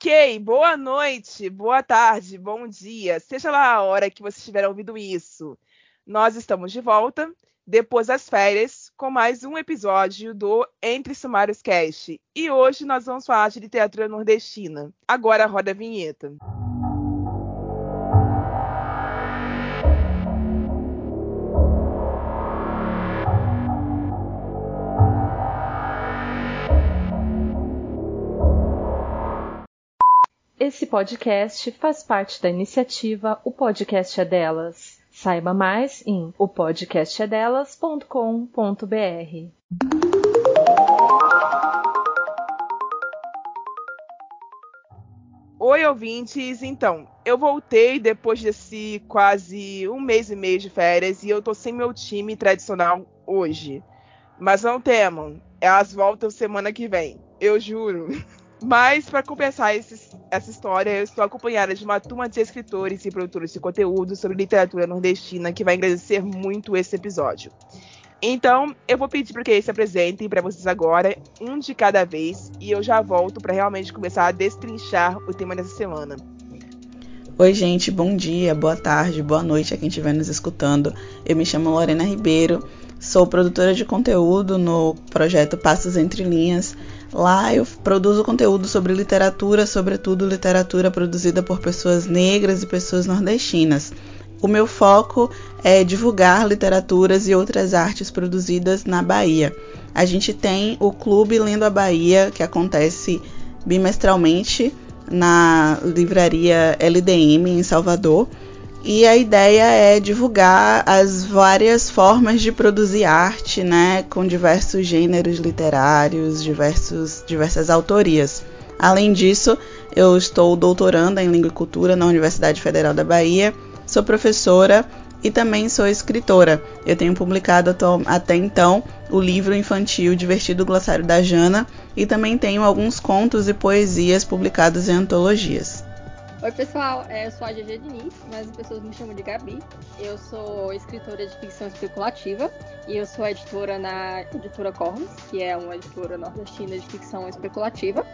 Ok, boa noite, boa tarde, bom dia, seja lá a hora que você estiver ouvindo isso. Nós estamos de volta, depois das férias, com mais um episódio do Entre Sumários Cast. E hoje nós vamos falar de literatura nordestina. Agora roda a vinheta. Esse podcast faz parte da iniciativa O Podcast é Delas. Saiba mais em opodcastedelas.com.br. Oi, ouvintes! Então, eu voltei depois desse quase um mês e meio de férias e eu tô sem meu time tradicional hoje. Mas não temam, elas voltam semana que vem, eu juro. Mas, para compensar essa história, eu estou acompanhada de uma turma de escritores e produtores de conteúdo sobre literatura nordestina que vai agradecer muito esse episódio. Então, eu vou pedir para que eles se apresentem para vocês agora, um de cada vez, e eu já volto para realmente começar a destrinchar o tema dessa semana. Oi, gente, bom dia, boa tarde, boa noite a quem estiver nos escutando. Eu me chamo Lorena Ribeiro, sou produtora de conteúdo no projeto Passos Entre Linhas Lá eu produzo conteúdo sobre literatura, sobretudo literatura produzida por pessoas negras e pessoas nordestinas. O meu foco é divulgar literaturas e outras artes produzidas na Bahia. A gente tem o Clube Lendo a Bahia, que acontece bimestralmente na livraria LDM em Salvador e a ideia é divulgar as várias formas de produzir arte, né, com diversos gêneros literários, diversos, diversas autorias. Além disso, eu estou doutoranda em Língua e Cultura na Universidade Federal da Bahia, sou professora e também sou escritora. Eu tenho publicado até então o livro infantil Divertido Glossário da Jana e também tenho alguns contos e poesias publicados em antologias. Oi, pessoal, é, eu sou a GG Diniz, mas as pessoas me chamam de Gabi. Eu sou escritora de ficção especulativa e eu sou editora na editora Cornos, que é uma editora nordestina de ficção especulativa.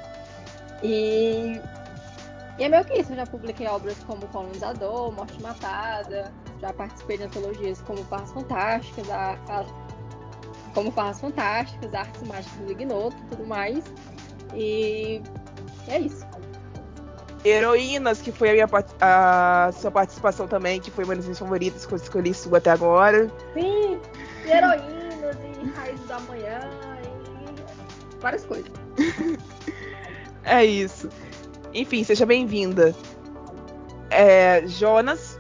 E, e é meio que isso, eu já publiquei obras como Colonizador, Morte Matada, já participei de antologias como Farras Fantásticas, a, a, como Farras Fantásticas, Artes Mágicas do Ignoto e tudo mais. E é isso. Heroínas, que foi a, minha, a sua participação também, que foi uma das minhas favoritas que eu escolhi sua até agora. Sim, e heroínas, e raiz da manhã, e várias coisas. é isso. Enfim, seja bem-vinda. É, Jonas.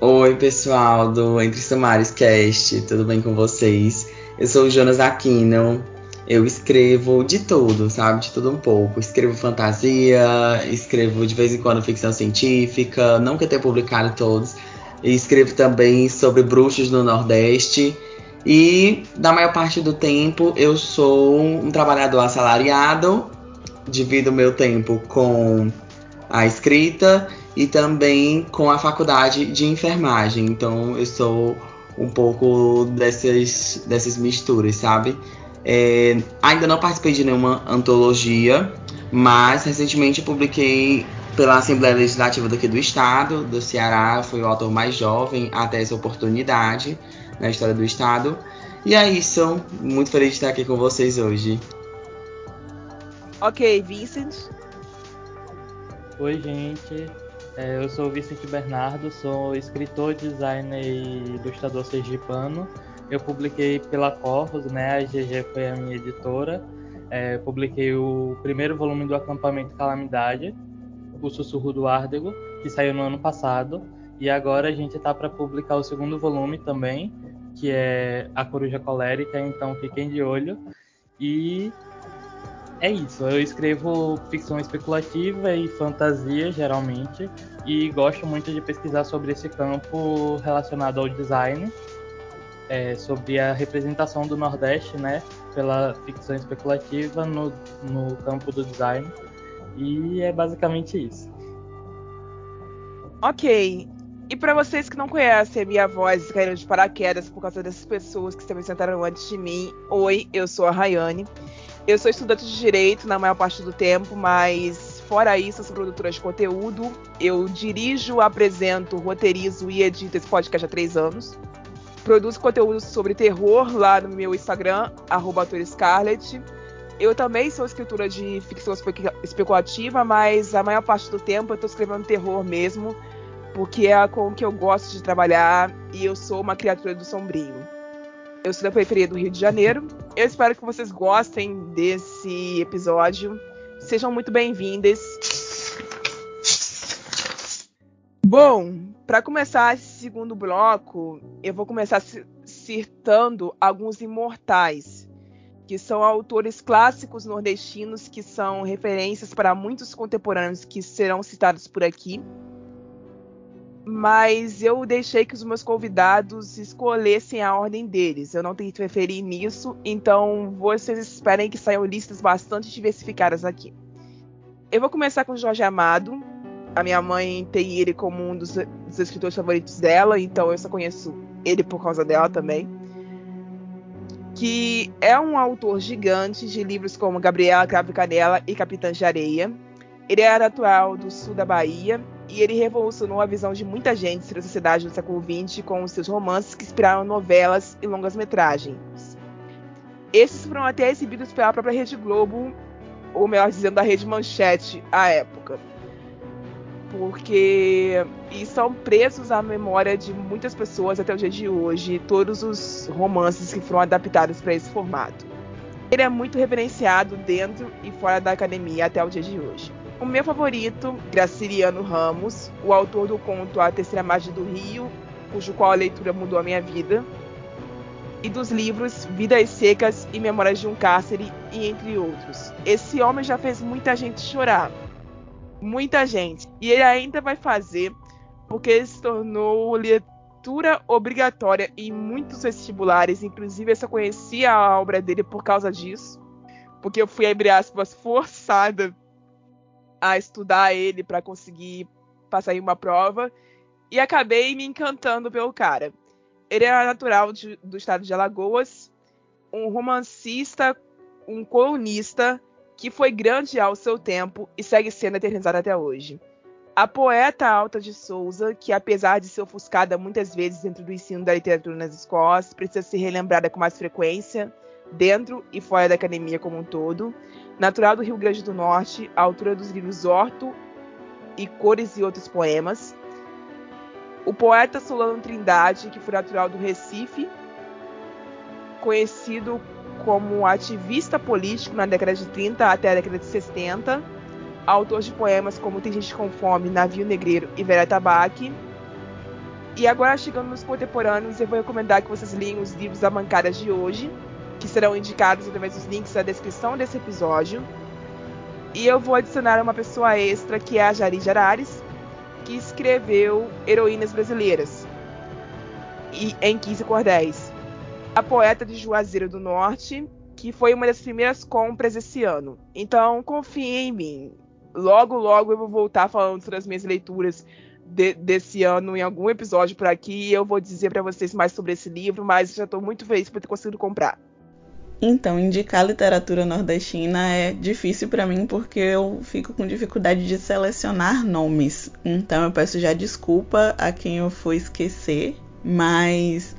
Oi, pessoal do Entre Sumares Cast, tudo bem com vocês? Eu sou o Jonas Aquino, eu escrevo de tudo, sabe? De tudo um pouco. Escrevo fantasia, escrevo de vez em quando ficção científica, nunca tenho publicado todos. E escrevo também sobre bruxos no Nordeste. E na maior parte do tempo eu sou um trabalhador assalariado, divido meu tempo com a escrita e também com a faculdade de enfermagem. Então eu sou um pouco dessas, dessas misturas, sabe? É, ainda não participei de nenhuma antologia, mas recentemente publiquei pela Assembleia Legislativa daqui do Estado, do Ceará. Fui o autor mais jovem até essa oportunidade na história do Estado. E é isso. Muito feliz de estar aqui com vocês hoje. Ok, Vincent. Oi, gente. É, eu sou o Vicente Bernardo, sou escritor, designer e ilustrador sergipano. Eu publiquei pela Corvus, né? A GG foi a minha editora. É, publiquei o primeiro volume do Acampamento Calamidade, O Sussurro do Árdego, que saiu no ano passado. E agora a gente está para publicar o segundo volume também, que é A Coruja Colérica, então fiquem de olho. E é isso, eu escrevo ficção especulativa e fantasia, geralmente, e gosto muito de pesquisar sobre esse campo relacionado ao design é, sobre a representação do Nordeste, né, pela ficção especulativa no, no campo do design. E é basicamente isso. Ok. E para vocês que não conhecem a minha voz caíram de paraquedas por causa dessas pessoas que se apresentaram antes de mim, oi, eu sou a Rayane. Eu sou estudante de direito na maior parte do tempo, mas fora isso, eu sou produtora de conteúdo. Eu dirijo, apresento, roteirizo e edito esse podcast há três anos. Produzo conteúdo sobre terror lá no meu Instagram, @scarlett. Eu também sou escritora de ficção especulativa, mas a maior parte do tempo eu estou escrevendo terror mesmo, porque é com o que eu gosto de trabalhar e eu sou uma criatura do sombrio. Eu sou da periferia do Rio de Janeiro. Eu espero que vocês gostem desse episódio. Sejam muito bem-vindas. Bom, para começar esse segundo bloco, eu vou começar citando alguns imortais, que são autores clássicos nordestinos que são referências para muitos contemporâneos que serão citados por aqui. Mas eu deixei que os meus convidados escolhessem a ordem deles. Eu não tenho que interferir nisso, então vocês esperem que saiam listas bastante diversificadas aqui. Eu vou começar com Jorge Amado, a minha mãe tem ele como um dos, dos escritores favoritos dela, então eu só conheço ele por causa dela também. Que é um autor gigante de livros como Gabriela Cravo Canela e Capitã de Areia. Ele é natural do sul da Bahia e ele revolucionou a visão de muita gente sobre a sociedade do século XX com seus romances que inspiraram novelas e longas-metragens. Esses foram até exibidos pela própria Rede Globo, ou melhor dizendo, da Rede Manchete à época porque e são presos à memória de muitas pessoas até o dia de hoje, todos os romances que foram adaptados para esse formato. Ele é muito reverenciado dentro e fora da academia até o dia de hoje. O meu favorito, Graciliano Ramos, o autor do conto A Terceira Margem do Rio, cujo qual a leitura mudou a minha vida, e dos livros Vidas Secas e Memórias de um Cárcere, e entre outros. Esse homem já fez muita gente chorar, muita gente. E ele ainda vai fazer, porque ele se tornou leitura obrigatória em muitos vestibulares. Inclusive, eu só conhecia a obra dele por causa disso. Porque eu fui, abre aspas, forçada a estudar ele para conseguir passar em uma prova. E acabei me encantando pelo cara. Ele era natural de, do estado de Alagoas, um romancista, um colunista que foi grande ao seu tempo e segue sendo eternizada até hoje. A poeta Alta de Souza, que apesar de ser ofuscada muitas vezes dentro do ensino da literatura nas escolas, precisa ser relembrada com mais frequência, dentro e fora da academia como um todo. Natural do Rio Grande do Norte, autora dos livros Horto e Cores e outros poemas. O poeta Solano Trindade, que foi natural do Recife, conhecido como ativista político na década de 30 até a década de 60, autor de poemas como Tem Gente com Fome, Navio Negreiro e Vera Tabaque. E agora, chegando nos contemporâneos, eu vou recomendar que vocês leiam os livros da bancada de hoje, que serão indicados através dos links na descrição desse episódio. E eu vou adicionar uma pessoa extra, que é a Jari Jarares, que escreveu Heroínas Brasileiras, e em 15 cordéis a poeta de Juazeiro do Norte, que foi uma das primeiras compras esse ano. Então, confie em mim. Logo, logo eu vou voltar falando sobre as minhas leituras de, desse ano em algum episódio por aqui. Eu vou dizer para vocês mais sobre esse livro, mas já estou muito feliz por ter conseguido comprar. Então, indicar literatura nordestina é difícil para mim porque eu fico com dificuldade de selecionar nomes. Então, eu peço já desculpa a quem eu for esquecer, mas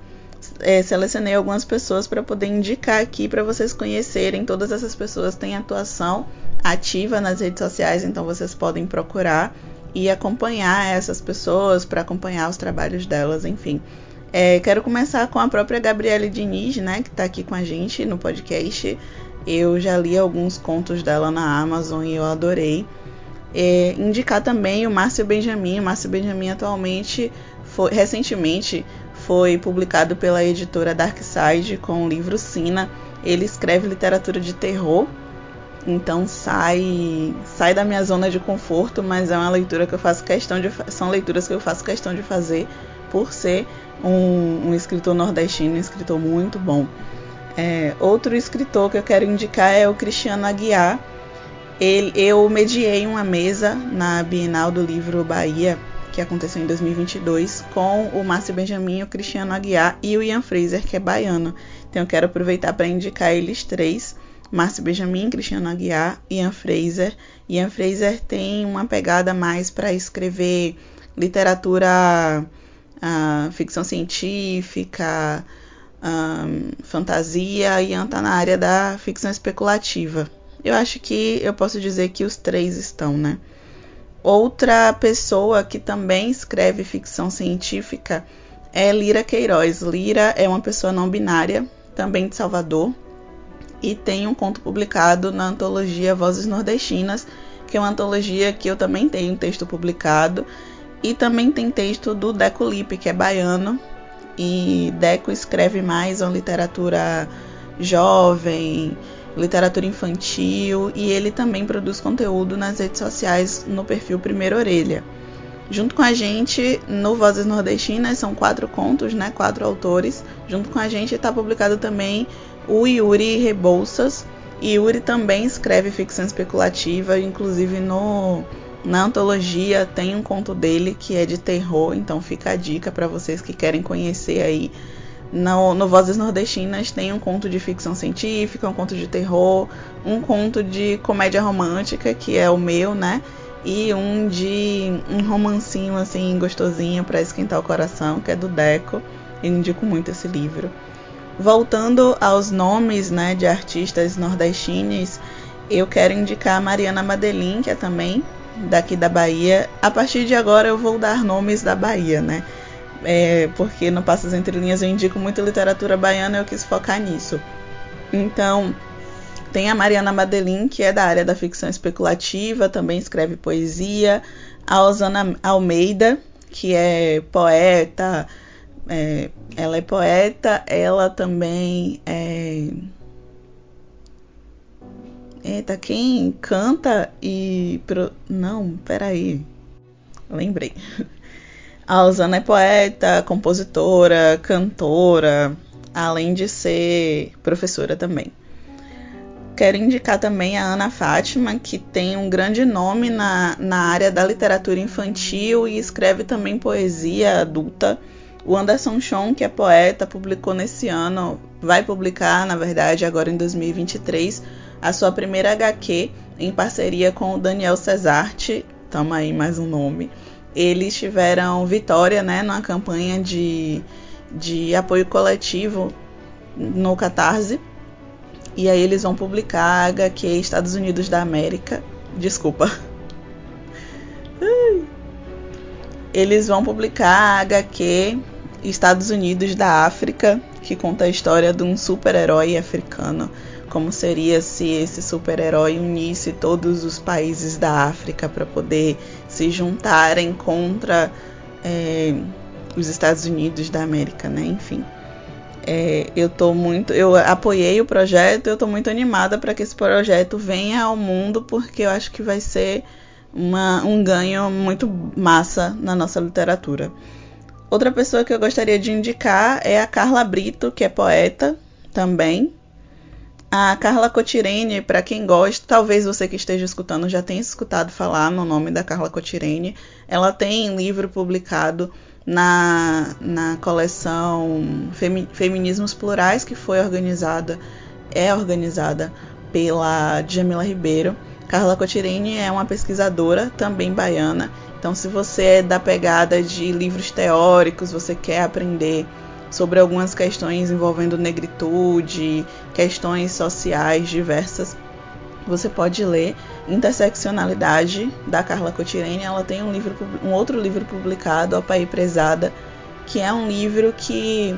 é, selecionei algumas pessoas para poder indicar aqui para vocês conhecerem. Todas essas pessoas têm atuação ativa nas redes sociais, então vocês podem procurar e acompanhar essas pessoas para acompanhar os trabalhos delas, enfim. É, quero começar com a própria Gabriele Diniz, né, que está aqui com a gente no podcast. Eu já li alguns contos dela na Amazon e eu adorei. É, indicar também o Márcio Benjamin. O Márcio Benjamin atualmente, foi, recentemente, foi publicado pela editora Darkside com o livro Sina. Ele escreve literatura de terror, então sai sai da minha zona de conforto, mas é uma leitura que eu faço questão de são leituras que eu faço questão de fazer por ser um, um escritor nordestino, um escritor muito bom. É, outro escritor que eu quero indicar é o Cristiano Aguiar. Ele, eu mediei uma mesa na Bienal do Livro Bahia que aconteceu em 2022, com o Márcio Benjamin, o Cristiano Aguiar e o Ian Fraser, que é baiano. Então eu quero aproveitar para indicar eles três. Márcio Benjamin, Cristiano Aguiar, Ian Fraser. Ian Fraser tem uma pegada mais para escrever literatura, uh, ficção científica, um, fantasia. Ian está na área da ficção especulativa. Eu acho que eu posso dizer que os três estão, né? Outra pessoa que também escreve ficção científica é Lira Queiroz. Lira é uma pessoa não binária, também de Salvador, e tem um conto publicado na antologia Vozes Nordestinas, que é uma antologia que eu também tenho um texto publicado, e também tem texto do Deco Lipe, que é baiano, e Deco escreve mais uma literatura jovem, literatura infantil, e ele também produz conteúdo nas redes sociais no perfil Primeira Orelha. Junto com a gente, no Vozes Nordestinas, são quatro contos, né? Quatro autores. Junto com a gente está publicado também o Yuri Rebouças. E Yuri também escreve ficção especulativa, inclusive no na antologia tem um conto dele que é de terror, então fica a dica para vocês que querem conhecer aí. No, no Vozes Nordestinas tem um conto de ficção científica, um conto de terror, um conto de comédia romântica, que é o meu, né? E um de um romancinho assim gostosinho para esquentar o coração, que é do Deco. Eu indico muito esse livro. Voltando aos nomes né, de artistas nordestinos, eu quero indicar a Mariana Madeline, que é também daqui da Bahia. A partir de agora eu vou dar nomes da Bahia, né? É, porque no Passos Entre Linhas eu indico muito literatura baiana eu quis focar nisso. Então, tem a Mariana Madeline, que é da área da ficção especulativa, também escreve poesia. A Osana Almeida, que é poeta, é, ela é poeta, ela também é. Eita, quem canta e. Pro... Não, peraí. Lembrei. A Osana é poeta, compositora, cantora, além de ser professora também. Quero indicar também a Ana Fátima, que tem um grande nome na, na área da literatura infantil e escreve também poesia adulta. O Anderson Chon, que é poeta, publicou nesse ano, vai publicar, na verdade, agora em 2023, a sua primeira HQ em parceria com o Daniel Cesarte. Toma aí mais um nome. Eles tiveram vitória né, numa campanha de, de apoio coletivo no Catarse. E aí eles vão publicar HQ Estados Unidos da América. Desculpa. Eles vão publicar HQ Estados Unidos da África, que conta a história de um super-herói africano. Como seria se esse super-herói unisse todos os países da África para poder se juntarem contra é, os Estados Unidos da América, né? Enfim. É, eu tô muito, eu apoiei o projeto, eu estou muito animada para que esse projeto venha ao mundo, porque eu acho que vai ser uma, um ganho muito massa na nossa literatura. Outra pessoa que eu gostaria de indicar é a Carla Brito, que é poeta também. A Carla Cotirene, para quem gosta, talvez você que esteja escutando já tenha escutado falar no nome da Carla Cotirene. Ela tem livro publicado na, na coleção Femi, Feminismos Plurais, que foi organizada, é organizada pela Jamila Ribeiro. Carla Cotirene é uma pesquisadora, também baiana, então, se você é da pegada de livros teóricos, você quer aprender sobre algumas questões envolvendo negritude, questões sociais diversas, você pode ler Interseccionalidade da Carla Cotirene. Ela tem um livro, um outro livro publicado, A Pai Prezada, que é um livro que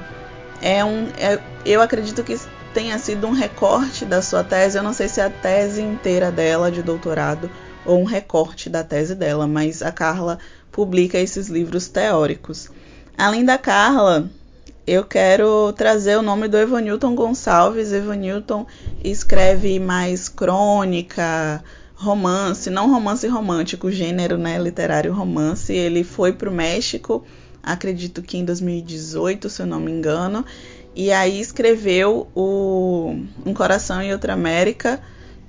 é um, é, eu acredito que tenha sido um recorte da sua tese. Eu não sei se é a tese inteira dela de doutorado ou um recorte da tese dela, mas a Carla publica esses livros teóricos. Além da Carla, eu quero trazer o nome do Evanilton Gonçalves. Evanilton escreve mais crônica, romance, não romance romântico, gênero né, literário romance. Ele foi para o México, acredito que em 2018, se eu não me engano, e aí escreveu o Um Coração em Outra América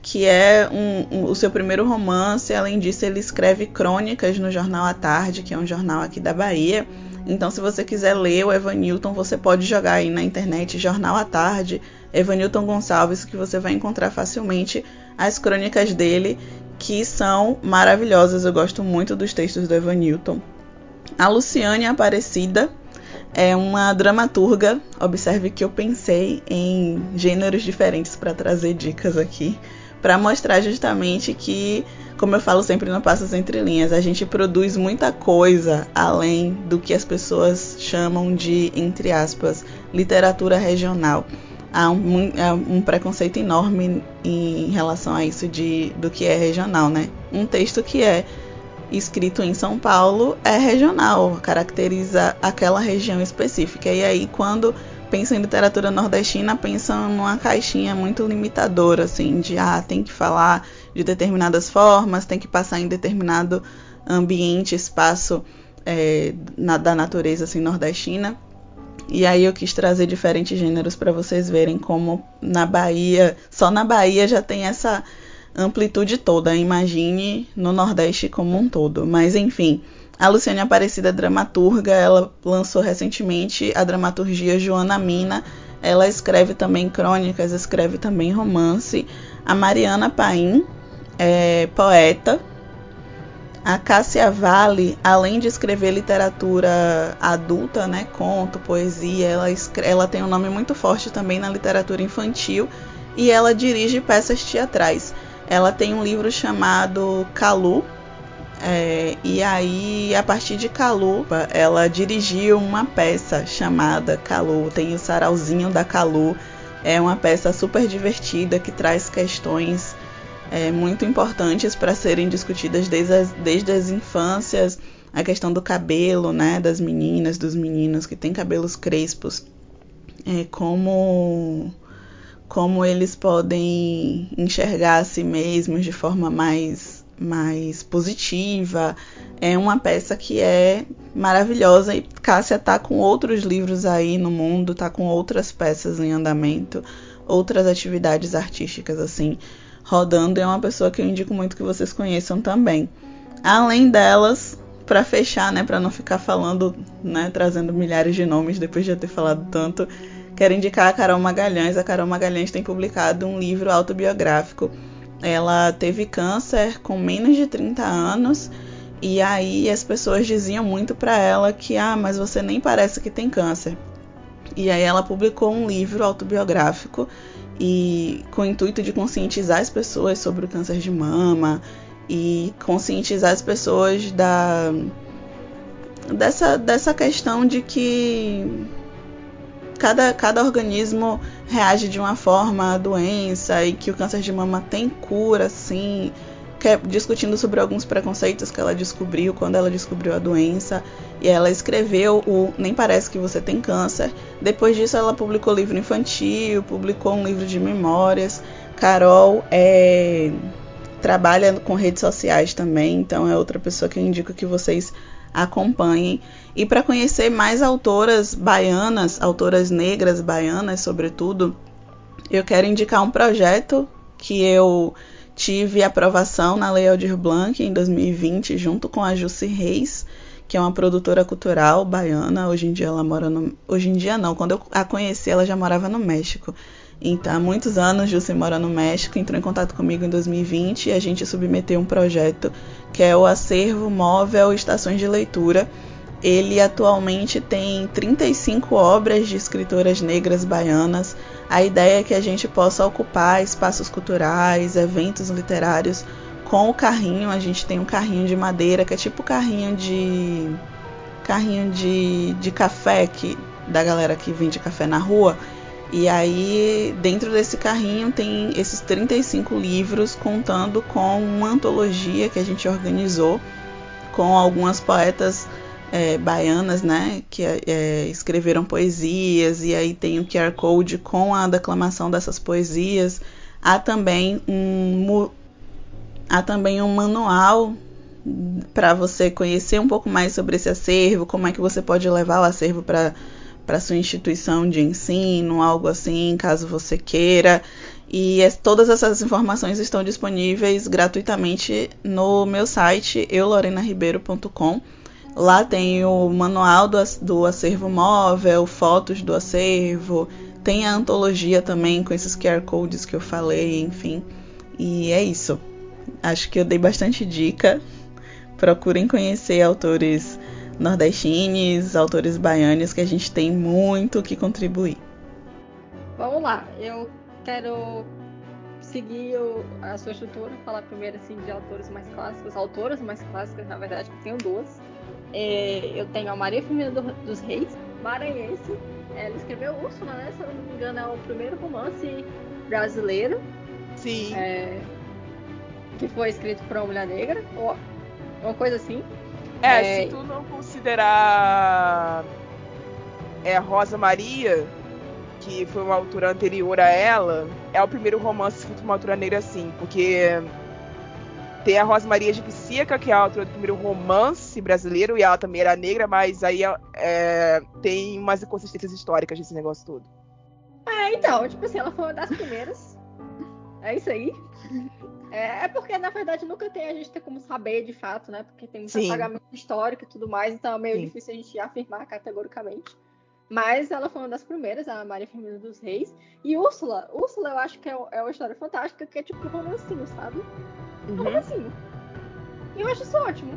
que é um, um, o seu primeiro romance. Além disso, ele escreve crônicas no jornal à tarde, que é um jornal aqui da Bahia. Então, se você quiser ler o Evan Newton, você pode jogar aí na internet Jornal à Tarde, Evan Newton Gonçalves, que você vai encontrar facilmente as crônicas dele, que são maravilhosas. Eu gosto muito dos textos do Evan Newton. A Luciane Aparecida é uma dramaturga. Observe que eu pensei em gêneros diferentes para trazer dicas aqui, para mostrar justamente que, como eu falo sempre no Passos Entre Linhas, a gente produz muita coisa além do que as pessoas chamam de, entre aspas, literatura regional. Há um, há um preconceito enorme em relação a isso de, do que é regional, né? Um texto que é escrito em São Paulo é regional, caracteriza aquela região específica. E aí, quando pensam em literatura nordestina, pensam numa caixinha muito limitadora, assim, de ah, tem que falar de determinadas formas, tem que passar em determinado ambiente, espaço é, na, da natureza assim, nordestina. E aí eu quis trazer diferentes gêneros para vocês verem como na Bahia, só na Bahia já tem essa amplitude toda. Imagine no Nordeste como um todo. Mas enfim, a Luciane Aparecida dramaturga, ela lançou recentemente a dramaturgia Joana Mina. Ela escreve também crônicas, escreve também romance. A Mariana Paim é poeta. A Cássia Vale, além de escrever literatura adulta, né, conto, poesia, ela, ela tem um nome muito forte também na literatura infantil e ela dirige peças teatrais. Ela tem um livro chamado Calu. É, e aí, a partir de Calu, ela dirigiu uma peça chamada Calu. Tem o Sarauzinho da Calu. É uma peça super divertida que traz questões é, muito importantes para serem discutidas desde as, desde as infâncias. A questão do cabelo, né, das meninas, dos meninos que têm cabelos crespos. É, como como eles podem enxergar a si mesmos de forma mais, mais positiva. É uma peça que é maravilhosa e Cássia tá com outros livros aí no mundo, tá com outras peças em andamento, outras atividades artísticas assim rodando. É uma pessoa que eu indico muito que vocês conheçam também. Além delas, para fechar, né, para não ficar falando, né, trazendo milhares de nomes depois de eu ter falado tanto, Quero indicar a Carol Magalhães. A Carol Magalhães tem publicado um livro autobiográfico. Ela teve câncer com menos de 30 anos e aí as pessoas diziam muito para ela que ah, mas você nem parece que tem câncer. E aí ela publicou um livro autobiográfico e com o intuito de conscientizar as pessoas sobre o câncer de mama e conscientizar as pessoas da dessa, dessa questão de que cada, cada organismo reage de uma forma à doença e que o câncer de mama tem cura, sim. É discutindo sobre alguns preconceitos que ela descobriu quando ela descobriu a doença. E ela escreveu o Nem Parece Que Você Tem Câncer. Depois disso, ela publicou livro infantil, publicou um livro de memórias. Carol é, trabalha com redes sociais também, então é outra pessoa que eu indico que vocês acompanhem. E para conhecer mais autoras baianas, autoras negras baianas, sobretudo, eu quero indicar um projeto que eu tive aprovação na Lei Aldir Blanc em 2020, junto com a Jussi Reis, que é uma produtora cultural baiana. Hoje em dia ela mora no. Hoje em dia não, quando eu a conheci, ela já morava no México. Então, há muitos anos, Jussi mora no México, entrou em contato comigo em 2020 e a gente submeteu um projeto que é o Acervo Móvel Estações de Leitura. Ele atualmente tem 35 obras de escritoras negras baianas. A ideia é que a gente possa ocupar espaços culturais, eventos literários com o carrinho. A gente tem um carrinho de madeira que é tipo carrinho de carrinho de, de café que da galera que vende café na rua e aí, dentro desse carrinho tem esses 35 livros contando com uma antologia que a gente organizou com algumas poetas é, baianas, né, que é, escreveram poesias e aí tem o QR Code com a declamação dessas poesias. Há também um há também um manual para você conhecer um pouco mais sobre esse acervo, como é que você pode levar o acervo para para sua instituição de ensino, algo assim, caso você queira. E es, todas essas informações estão disponíveis gratuitamente no meu site eulorenaribeiro.com. Lá tem o manual do, do acervo móvel, fotos do acervo, tem a antologia também com esses QR codes que eu falei, enfim. E é isso. Acho que eu dei bastante dica. Procurem conhecer autores nordestinos, autores baianos, que a gente tem muito que contribuir. Vamos lá, eu quero seguir a sua estrutura, falar primeiro assim de autores mais clássicos, autoras mais clássicas, na verdade, que tenho duas. É, eu tenho a Maria Firmina do, dos Reis, maranhense. Ela escreveu Úrsula, né? Se eu não me engano, é o primeiro romance brasileiro. Sim. É, que foi escrito por uma mulher negra, ou uma coisa assim. É, é, se tu não considerar é, Rosa Maria, que foi uma autora anterior a ela, é o primeiro romance escrito por uma autora negra assim, porque tem a Rosa Maria de Psíaca, que é a autora do primeiro romance brasileiro, e ela também era negra, mas aí é, tem umas inconsistências históricas desse negócio todo. É, então, tipo assim, ela foi uma das primeiras. É isso aí. É, é, porque, na verdade, nunca tem a gente ter como saber de fato, né? Porque tem muito Sim. apagamento histórico e tudo mais, então é meio Sim. difícil a gente afirmar categoricamente. Mas ela foi uma das primeiras, a Maria Firmina dos Reis. E Úrsula, Úrsula eu acho que é, é uma história fantástica, que é tipo um romancinho, sabe? Uhum. Um romancinho. E eu acho isso ótimo.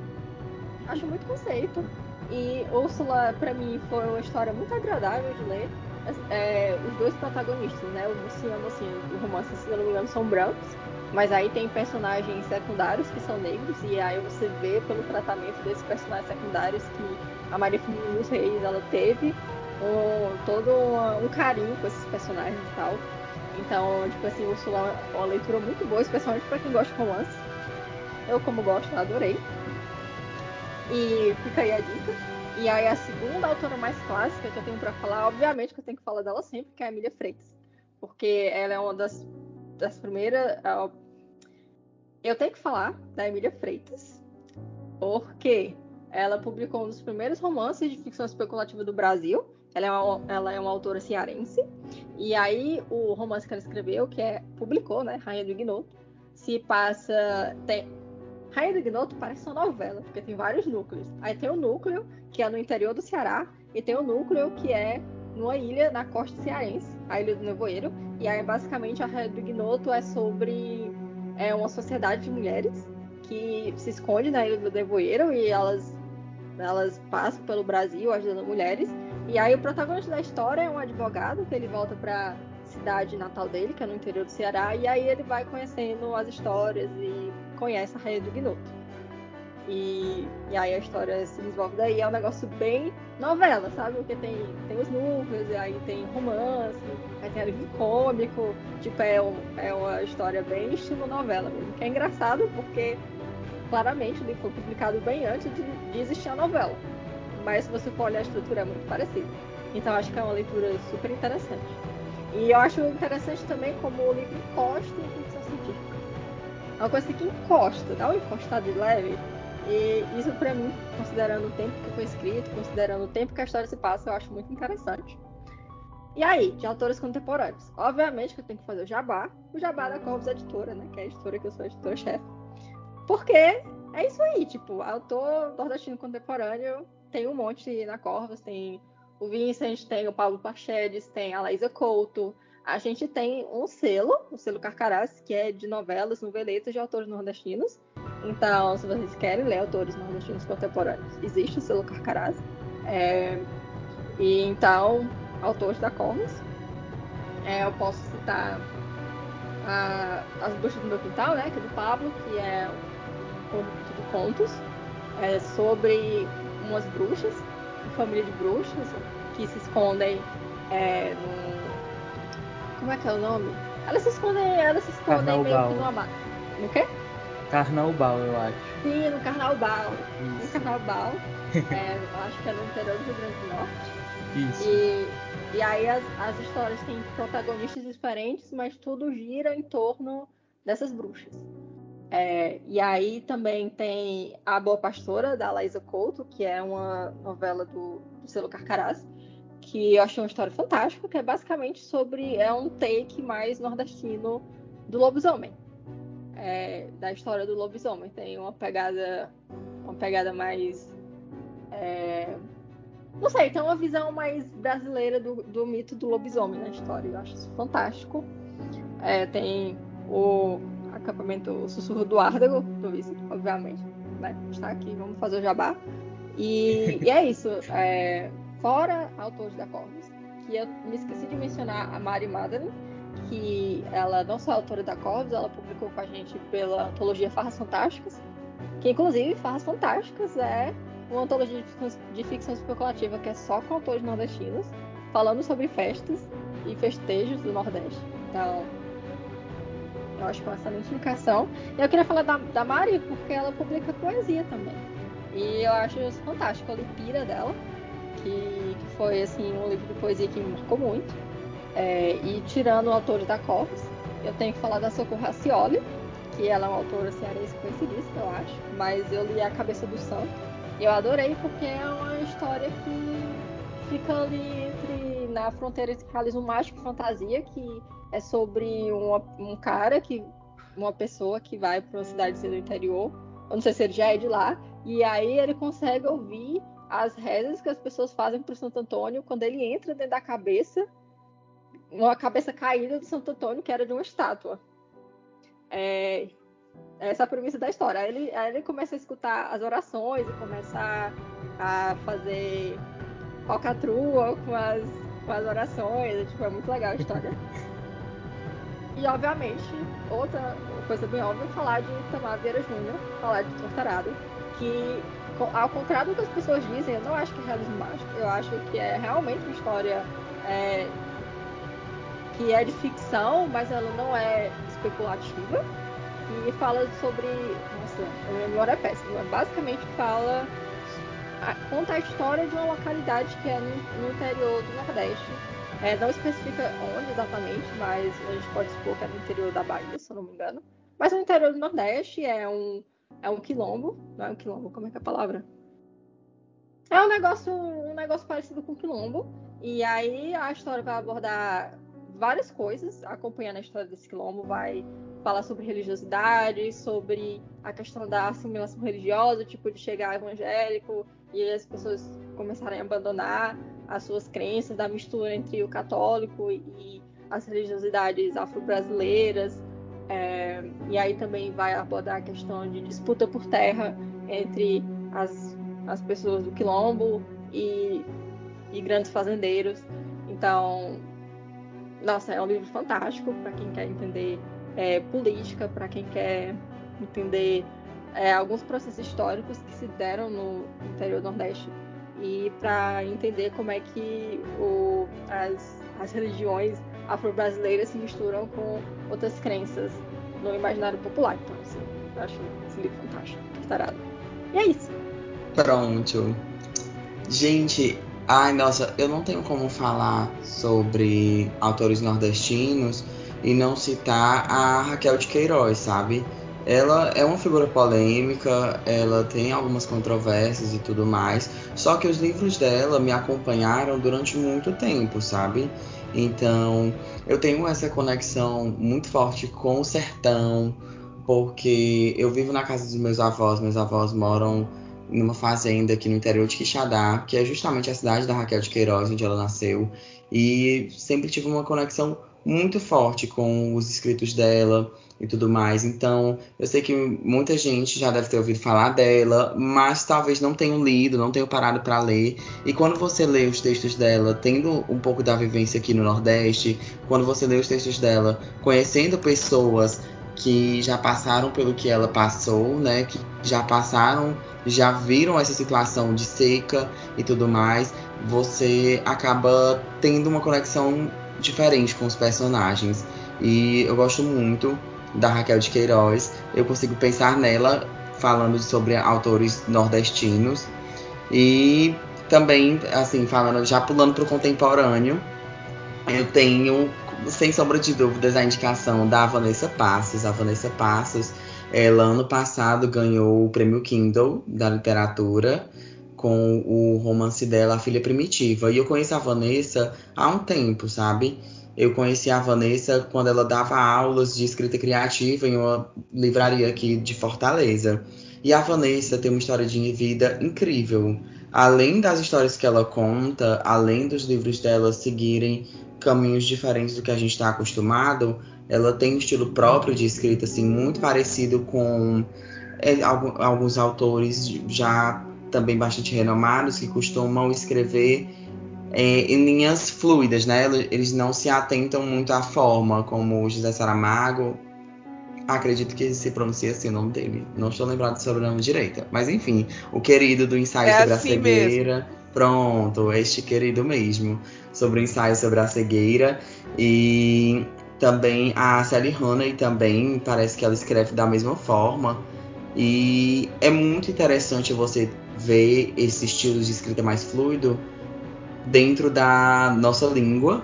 Acho muito conceito. E Úrsula, pra mim, foi uma história muito agradável de ler. É, os dois protagonistas, né? O mocinho e a mocinha do romance, se eu não me engano, são brancos. Mas aí tem personagens secundários que são negros, e aí você vê pelo tratamento desses personagens secundários que a Maria Firmina dos Reis ela teve um, todo um, carinho com esses personagens e tal. Então, tipo assim, Ursula é uma leitura muito boa, especialmente para quem gosta de romance. Eu, como gosto, adorei. E fica aí a dica. E aí, a segunda autora mais clássica que eu tenho para falar, obviamente que eu tenho que falar dela sempre, que é a Emília Freitas. Porque ela é uma das, das primeiras eu tenho que falar da Emília Freitas, porque ela publicou um dos primeiros romances de ficção especulativa do Brasil. Ela é uma, ela é uma autora cearense. E aí, o romance que ela escreveu, que é publicou, né? Rainha do Ignoto, se passa. Tem, Rainha do Ignoto parece uma novela, porque tem vários núcleos. Aí tem o núcleo, que é no interior do Ceará, e tem o núcleo que é numa ilha na costa cearense, a Ilha do Nevoeiro. E aí, basicamente, a Rainha do Ignoto é sobre é uma sociedade de mulheres que se esconde na Ilha do Nevoeiro e elas, elas passam pelo Brasil ajudando mulheres. E aí o protagonista da história é um advogado que ele volta para cidade natal dele, que é no interior do Ceará, e aí ele vai conhecendo as histórias e conhece a Rainha do Gnoto. E, e aí a história se desenvolve daí. É um negócio bem novela, sabe? Porque tem, tem os núcleos, e aí tem romance, aí tem alívio cômico. Tipo, é, um, é uma história bem estilo novela mesmo. Que é engraçado porque claramente livro foi publicado bem antes de, de existir a novela. Mas se você for olhar a estrutura é muito parecida. Então acho que é uma leitura super interessante. E eu acho interessante também como o livro encosta em ficção científica. É uma coisa que encosta, dá uma encostada de leve, e isso, para mim, considerando o tempo que foi escrito, considerando o tempo que a história se passa, eu acho muito interessante. E aí, de autores contemporâneos? Obviamente que eu tenho que fazer o jabá, o jabá da Corvus Editora, né? Que é a editora que eu sou editora-chefe. Porque é isso aí, tipo, autor nordestino contemporâneo tem um monte na Corvus, tem o Vincent, tem o Paulo Pachedes, tem a Laísa Couto. A gente tem um selo, o selo Carcarás, que é de novelas, noveletas de autores nordestinos. Então, se vocês querem ler autores nordestinos contemporâneos, existe o selo Carcarás. É, e então, autores da Corvus. É, eu posso citar a, As Bruxas do Meu Quintal, né, que é do Pablo, que é um conjunto de contos é, sobre umas bruxas, uma família de bruxas que se escondem é, no. Como é que é o nome? Elas se escondem, elas se escondem Carnaubal. meio que no amar. No quê? Carnaubal, eu acho. Sim, no Carnaubal. Isso. No Carnaubal. é, acho que é no interior do Rio Grande do Norte. Isso. E, e aí as, as histórias têm protagonistas diferentes, mas tudo gira em torno dessas bruxas. É, e aí também tem A Boa Pastora, da Laísa Couto, que é uma novela do, do selo Carcarás, que eu achei uma história fantástica, que é basicamente sobre. É um take mais nordestino do lobisomem é, da história do lobisomem. Tem uma pegada, uma pegada mais É... Não sei, tem uma visão mais brasileira do, do mito do lobisomem na história. Eu acho isso fantástico. É, tem o acampamento Sussurro do Árdago, do Vice, obviamente. Né? Está aqui, vamos fazer o jabá. E, e é isso. É, fora autores da Corvus, que eu me esqueci de mencionar a Mari Madeline, que ela não só é autora da Corvus, ela publicou com a gente pela antologia Farras Fantásticas, que inclusive Farras Fantásticas é uma antologia de ficção, de ficção especulativa que é só com autores nordestinos, falando sobre festas e festejos do Nordeste. Então, acho que é excelente. E eu queria falar da, da Mari, porque ela publica poesia também. E eu acho isso fantástico, a Lipira dela, que, que foi assim um livro de poesia que me marcou muito. É, e tirando o autor da Corpus, eu tenho que falar da Socorro Racioli, que ela é uma autora cearense conhecidíssima, eu acho, mas eu li A Cabeça do Santo. E eu adorei porque é uma história que fica ali entre na fronteira entre realismo mágico e fantasia, que é sobre uma, um cara que uma pessoa que vai para uma cidadezinha do interior, eu não sei se ele já é de lá, e aí ele consegue ouvir as rezas que as pessoas fazem para Santo Antônio quando ele entra dentro da cabeça, uma cabeça caída de Santo Antônio que era de uma estátua. É, essa é a premissa da história. Aí ele, aí ele começa a escutar as orações e começa a, a fazer falcatrua com as, com as orações. Tipo, é muito legal a história. E, obviamente, outra coisa bem óbvia é falar de Tamar Vieira Júnior, falar de Tortarado, que, ao contrário do que as pessoas dizem, eu não acho que é realismo mágico. Eu acho que é realmente uma história é, que é de ficção, mas ela não é especulativa e fala sobre. Nossa, a memória é péssima. Basicamente fala. Conta a história de uma localidade que é no, no interior do Nordeste. É, não especifica onde exatamente, mas a gente pode supor que é no interior da Bahia, se eu não me engano. Mas no interior do Nordeste é um, é um quilombo. Não é um quilombo, como é que é a palavra? É um negócio, um negócio parecido com quilombo. E aí a história vai abordar várias coisas, acompanhando a história desse quilombo, vai falar sobre religiosidade, sobre a questão da assimilação religiosa, tipo de chegar evangélico e as pessoas começarem a abandonar as suas crenças, da mistura entre o católico e as religiosidades afro-brasileiras. É, e aí também vai abordar a questão de disputa por terra entre as, as pessoas do quilombo e, e grandes fazendeiros. Então, nossa, é um livro fantástico para quem quer entender é, política, para quem quer entender é, alguns processos históricos que se deram no interior do Nordeste e para entender como é que o, as, as religiões afro-brasileiras se misturam com outras crenças no imaginário popular. Então, assim, eu acho esse livro fantástico, tarado. E é isso. Pronto. Gente, ai nossa, eu não tenho como falar sobre autores nordestinos e não citar a Raquel de Queiroz, sabe? Ela é uma figura polêmica, ela tem algumas controvérsias e tudo mais, só que os livros dela me acompanharam durante muito tempo, sabe? Então, eu tenho essa conexão muito forte com o sertão, porque eu vivo na casa dos meus avós, meus avós moram numa fazenda aqui no interior de Quixadá, que é justamente a cidade da Raquel de Queiroz, onde ela nasceu, e sempre tive uma conexão muito forte com os escritos dela e tudo mais. Então, eu sei que muita gente já deve ter ouvido falar dela, mas talvez não tenham lido, não tenham parado para ler. E quando você lê os textos dela, tendo um pouco da vivência aqui no Nordeste, quando você lê os textos dela, conhecendo pessoas que já passaram pelo que ela passou, né, que já passaram, já viram essa situação de seca e tudo mais, você acaba tendo uma conexão diferente com os personagens. E eu gosto muito da Raquel de Queiroz. Eu consigo pensar nela falando sobre autores nordestinos. E também, assim, falando, já pulando para o contemporâneo, eu tenho, sem sombra de dúvidas, a indicação da Vanessa Passos. A Vanessa Passos, ela ano passado ganhou o prêmio Kindle da literatura com o romance dela, A Filha Primitiva. E eu conheço a Vanessa há um tempo, sabe? Eu conheci a Vanessa quando ela dava aulas de escrita criativa em uma livraria aqui de Fortaleza. E a Vanessa tem uma história de vida incrível. Além das histórias que ela conta, além dos livros dela seguirem caminhos diferentes do que a gente está acostumado, ela tem um estilo próprio de escrita, assim, muito parecido com é, alguns autores já também bastante renomados que costumam escrever é, em linhas fluidas, né? Eles não se atentam muito à forma, como o José Saramago. Acredito que se pronuncia assim o nome dele. Não estou lembrado do sobrenome direito. Mas enfim, o querido do ensaio é sobre assim a cegueira. Mesmo. Pronto, este querido mesmo. Sobre o ensaio sobre a cegueira. E também a Sally Honey também parece que ela escreve da mesma forma. E é muito interessante você ver esse estilo de escrita mais fluido dentro da nossa língua,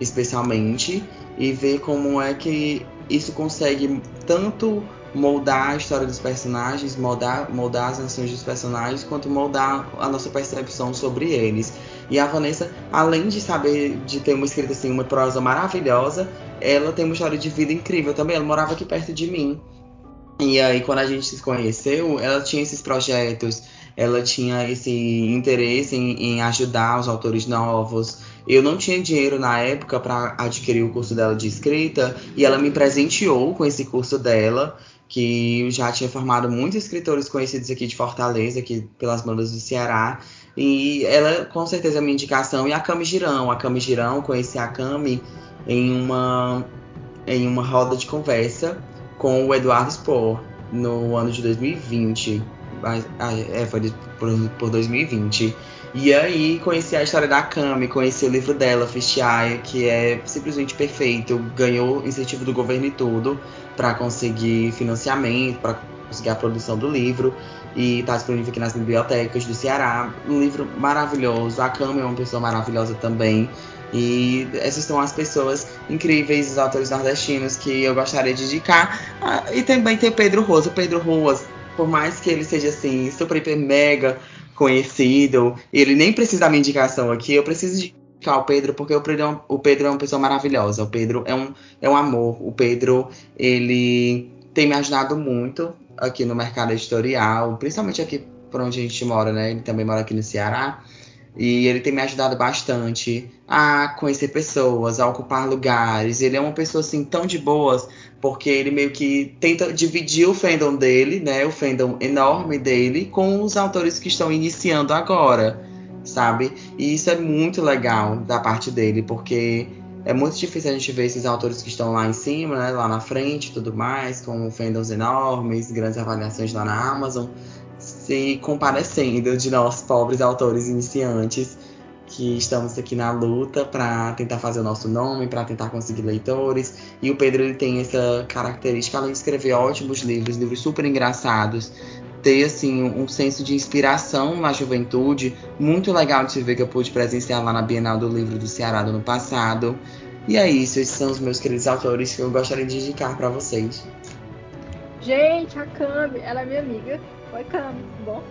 especialmente, e ver como é que isso consegue tanto moldar a história dos personagens, moldar, moldar as ações dos personagens, quanto moldar a nossa percepção sobre eles. E a Vanessa, além de saber de ter uma escrita assim, uma prosa maravilhosa, ela tem uma história de vida incrível também. Ela morava aqui perto de mim. E aí, quando a gente se conheceu, ela tinha esses projetos ela tinha esse interesse em, em, ajudar os autores novos. Eu não tinha dinheiro na época para adquirir o curso dela de escrita e ela me presenteou com esse curso dela, que já tinha formado muitos escritores conhecidos aqui de Fortaleza, aqui pelas bandas do Ceará. E ela, com certeza, é minha indicação. E a Cami Girão. A Cami Girão, conheci a Cami em uma, em uma roda de conversa com o Eduardo Spohr no ano de 2020 é, foi por, por 2020. E aí conheci a história da Cami, conheci o livro dela, Festiaia, que é simplesmente perfeito. Ganhou incentivo do governo e tudo para conseguir financiamento, para conseguir a produção do livro. E está disponível aqui nas bibliotecas do Ceará. Um livro maravilhoso. A Cami é uma pessoa maravilhosa também. E essas são as pessoas incríveis, os autores nordestinos que eu gostaria de indicar. Ah, e também tem o Pedro Rosa. O Pedro Ruas por mais que ele seja assim, super, hiper, mega conhecido, ele nem precisa da minha indicação aqui, eu preciso indicar o Pedro, porque o Pedro, é um, o Pedro é uma pessoa maravilhosa. O Pedro é um, é um amor. O Pedro, ele tem me ajudado muito aqui no mercado editorial, principalmente aqui por onde a gente mora, né? Ele também mora aqui no Ceará. E ele tem me ajudado bastante a conhecer pessoas, a ocupar lugares. Ele é uma pessoa assim tão de boas, porque ele meio que tenta dividir o fandom dele, né, o fandom enorme dele, com os autores que estão iniciando agora, sabe? E isso é muito legal da parte dele, porque é muito difícil a gente ver esses autores que estão lá em cima, né, lá na frente, tudo mais, com fandoms enormes, grandes avaliações lá na Amazon, se comparecendo de nós pobres autores iniciantes que estamos aqui na luta para tentar fazer o nosso nome, para tentar conseguir leitores. E o Pedro ele tem essa característica, além de escrever ótimos livros, livros super engraçados, ter assim um senso de inspiração na juventude, muito legal de se ver que eu pude presenciar lá na Bienal do Livro do Ceará do ano passado. E é isso, esses são os meus queridos autores que eu gostaria de indicar para vocês. Gente, a Cami, ela é minha amiga. Oi, Cami, tudo bom?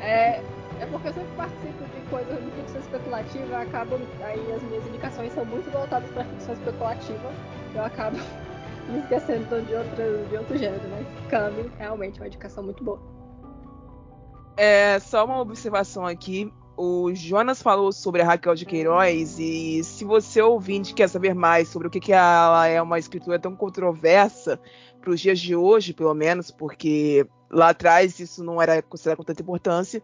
É, é porque eu sempre participo de coisas de ficção especulativa, acabo, aí as minhas indicações são muito voltadas para ficção especulativa, eu acabo me esquecendo de, outro de outro gênero, mas Kami realmente é uma indicação muito boa. É, só uma observação aqui. O Jonas falou sobre a Raquel de Queiroz e se você ouvinte quer saber mais sobre o que, que ela é uma escritura tão controversa para os dias de hoje, pelo menos, porque lá atrás isso não era considerado com tanta importância,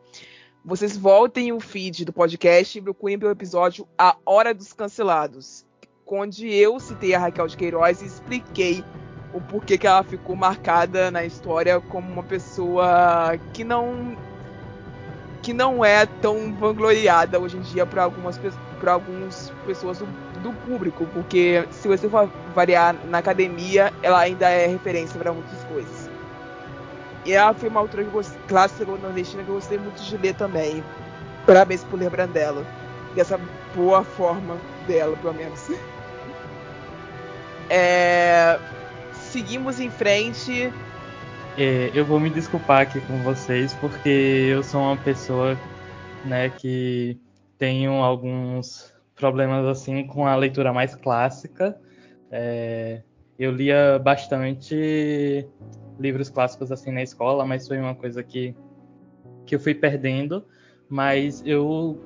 vocês voltem o feed do podcast e procurem pelo episódio A Hora dos Cancelados, onde eu citei a Raquel de Queiroz e expliquei o porquê que ela ficou marcada na história como uma pessoa que não que não é tão vangloriada hoje em dia para algumas para algumas pessoas do, do, público, porque se você for variar na academia, ela ainda é referência para muitas coisas. E ela foi uma autora clássica nordestina que eu gostei muito de ler também. Parabéns por lembrando dela. Dessa boa forma dela, pelo menos. É... Seguimos em frente. É, eu vou me desculpar aqui com vocês, porque eu sou uma pessoa né, que tenho alguns problemas assim com a leitura mais clássica. É, Eu lia bastante livros clássicos assim na escola, mas foi uma coisa que, que eu fui perdendo. Mas eu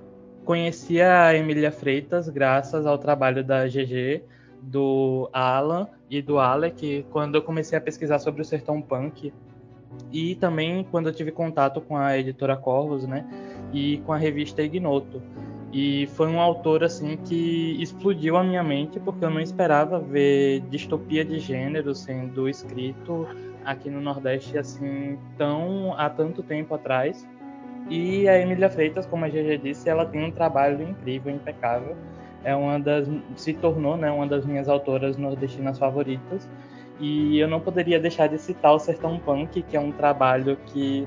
conhecia a Emília Freitas graças ao trabalho da GG, do Alan e do Alec, quando eu comecei a pesquisar sobre o sertão punk. E também quando eu tive contato com a editora Corvos, né? E com a revista Ignoto. E foi um autor assim que explodiu a minha mente porque eu não esperava ver distopia de gênero sendo escrito aqui no Nordeste assim tão há tanto tempo atrás. E a Emília Freitas, como a GG disse, ela tem um trabalho incrível, impecável. É uma das se tornou, né, uma das minhas autoras nordestinas favoritas. E eu não poderia deixar de citar o Sertão Punk, que é um trabalho que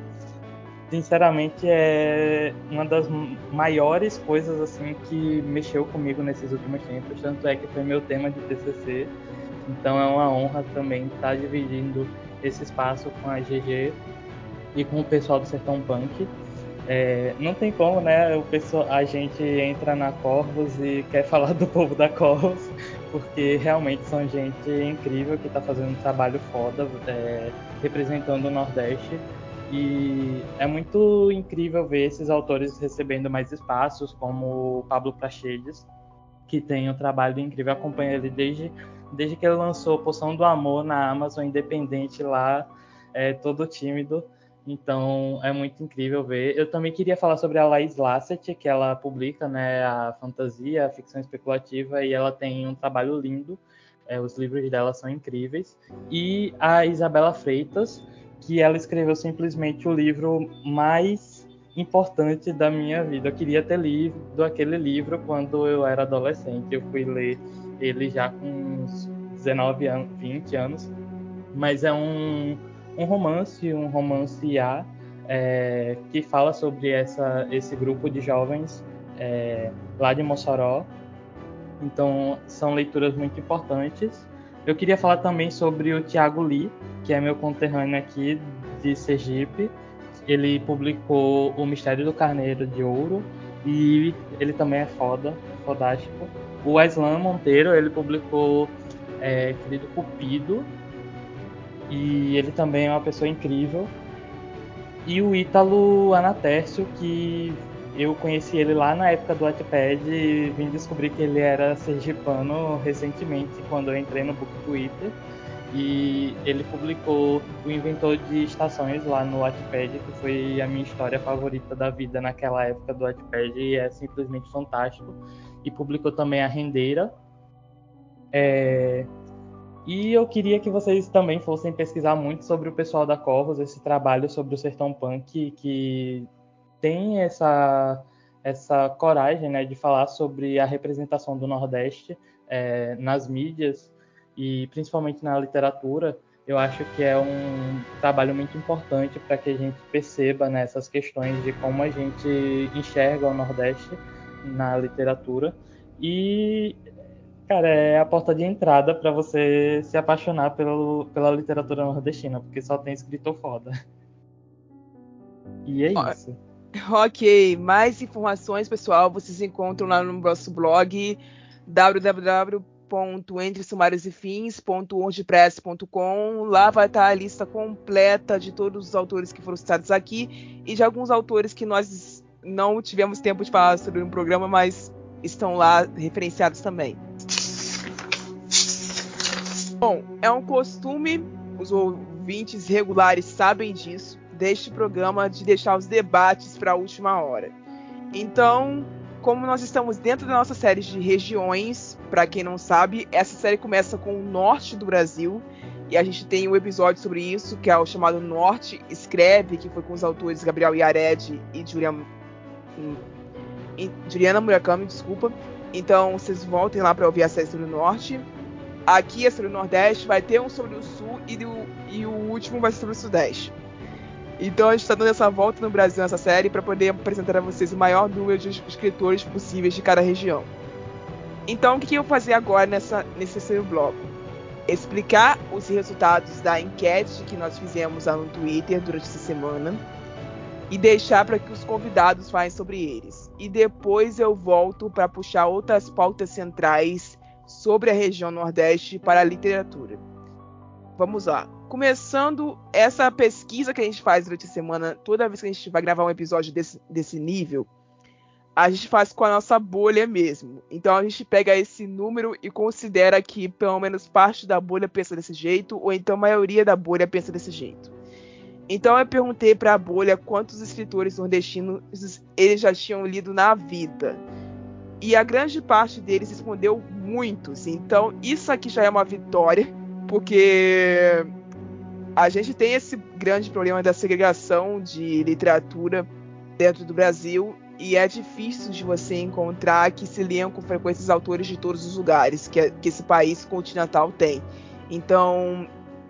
sinceramente é uma das maiores coisas assim que mexeu comigo nesses últimos tempos, tanto é que foi meu tema de TCC. Então é uma honra também estar dividindo esse espaço com a GG e com o pessoal do Sertão Punk. É, não tem como, né? O pessoal, a gente entra na Corvus e quer falar do povo da Corvus, porque realmente são gente incrível que está fazendo um trabalho foda, é, representando o Nordeste. E é muito incrível ver esses autores recebendo mais espaços, como o Pablo Prachedes, que tem um trabalho incrível, acompanha ele desde, desde que ele lançou Poção do Amor na Amazon, independente lá, é, todo tímido. Então é muito incrível ver. Eu também queria falar sobre a Laís Lassett, que ela publica né, a fantasia, a ficção especulativa, e ela tem um trabalho lindo. É, os livros dela são incríveis. E a Isabela Freitas, que ela escreveu simplesmente o livro mais importante da minha vida. Eu queria ter lido aquele livro quando eu era adolescente. Eu fui ler ele já com uns 19 anos, 20 anos. Mas é um, um romance, um romance A, é, que fala sobre essa, esse grupo de jovens é, lá de Mossoró. Então, são leituras muito importantes. Eu queria falar também sobre o Tiago Lee, que é meu conterrâneo aqui de Sergipe. Ele publicou O Mistério do Carneiro de Ouro e ele também é foda, fodástico. O Aslan Monteiro, ele publicou é, Querido Cupido e ele também é uma pessoa incrível. E o Ítalo Anatércio, que eu conheci ele lá na época do Wattpad e vim descobrir que ele era sergipano recentemente, quando eu entrei no Book Twitter. E ele publicou O Inventor de Estações lá no Wattpad, que foi a minha história favorita da vida naquela época do Wattpad, e é simplesmente fantástico. E publicou também A Rendeira. É... E eu queria que vocês também fossem pesquisar muito sobre o pessoal da Corvos, esse trabalho sobre o sertão punk, que tem essa, essa coragem né, de falar sobre a representação do Nordeste é, nas mídias e principalmente na literatura, eu acho que é um trabalho muito importante para que a gente perceba né, questões de como a gente enxerga o Nordeste na literatura. E, cara, é a porta de entrada para você se apaixonar pelo, pela literatura nordestina, porque só tem escritor foda. E é isso. Ok, mais informações, pessoal, vocês encontram lá no nosso blog www.entresumariosefins.wordpress.com. Lá vai estar a lista completa de todos os autores que foram citados aqui e de alguns autores que nós não tivemos tempo de falar sobre no programa, mas estão lá referenciados também. Bom, é um costume, os ouvintes regulares sabem disso deste programa de deixar os debates para a última hora. Então, como nós estamos dentro da nossa série de regiões, para quem não sabe, essa série começa com o norte do Brasil e a gente tem um episódio sobre isso, que é o chamado Norte Escreve, que foi com os autores Gabriel Yared e Juliana, Juliana Murakami, desculpa. Então, vocês voltem lá para ouvir a série sobre o Norte. Aqui é sobre o Nordeste, vai ter um sobre o Sul e, do, e o último vai ser sobre o Sudeste. Então a gente está dando essa volta no Brasil nessa série para poder apresentar a vocês o maior número de escritores possíveis de cada região. Então o que eu vou fazer agora nessa, nesse terceiro bloco? Explicar os resultados da enquete que nós fizemos lá no Twitter durante essa semana e deixar para que os convidados falem sobre eles. E depois eu volto para puxar outras pautas centrais sobre a região Nordeste para a literatura. vamos lá. Começando essa pesquisa que a gente faz durante a semana, toda vez que a gente vai gravar um episódio desse, desse nível, a gente faz com a nossa bolha mesmo. Então a gente pega esse número e considera que pelo menos parte da bolha pensa desse jeito, ou então a maioria da bolha pensa desse jeito. Então eu perguntei para a bolha quantos escritores nordestinos eles já tinham lido na vida. E a grande parte deles respondeu muitos. Então isso aqui já é uma vitória, porque a gente tem esse grande problema da segregação de literatura dentro do Brasil e é difícil de você encontrar que se leiam com frequência os autores de todos os lugares que, que esse país continental tem. Então,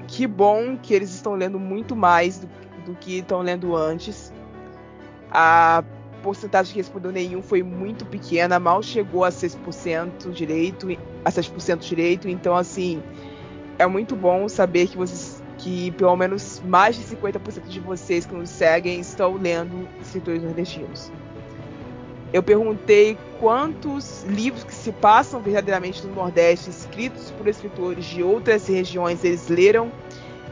que bom que eles estão lendo muito mais do, do que estão lendo antes. A porcentagem que respondeu nenhum foi muito pequena, mal chegou a 6% direito, a 7% direito. Então, assim, é muito bom saber que vocês que pelo menos mais de 50% de vocês que nos seguem estão lendo escritores nordestinos. Eu perguntei quantos livros que se passam verdadeiramente no Nordeste, escritos por escritores de outras regiões, eles leram.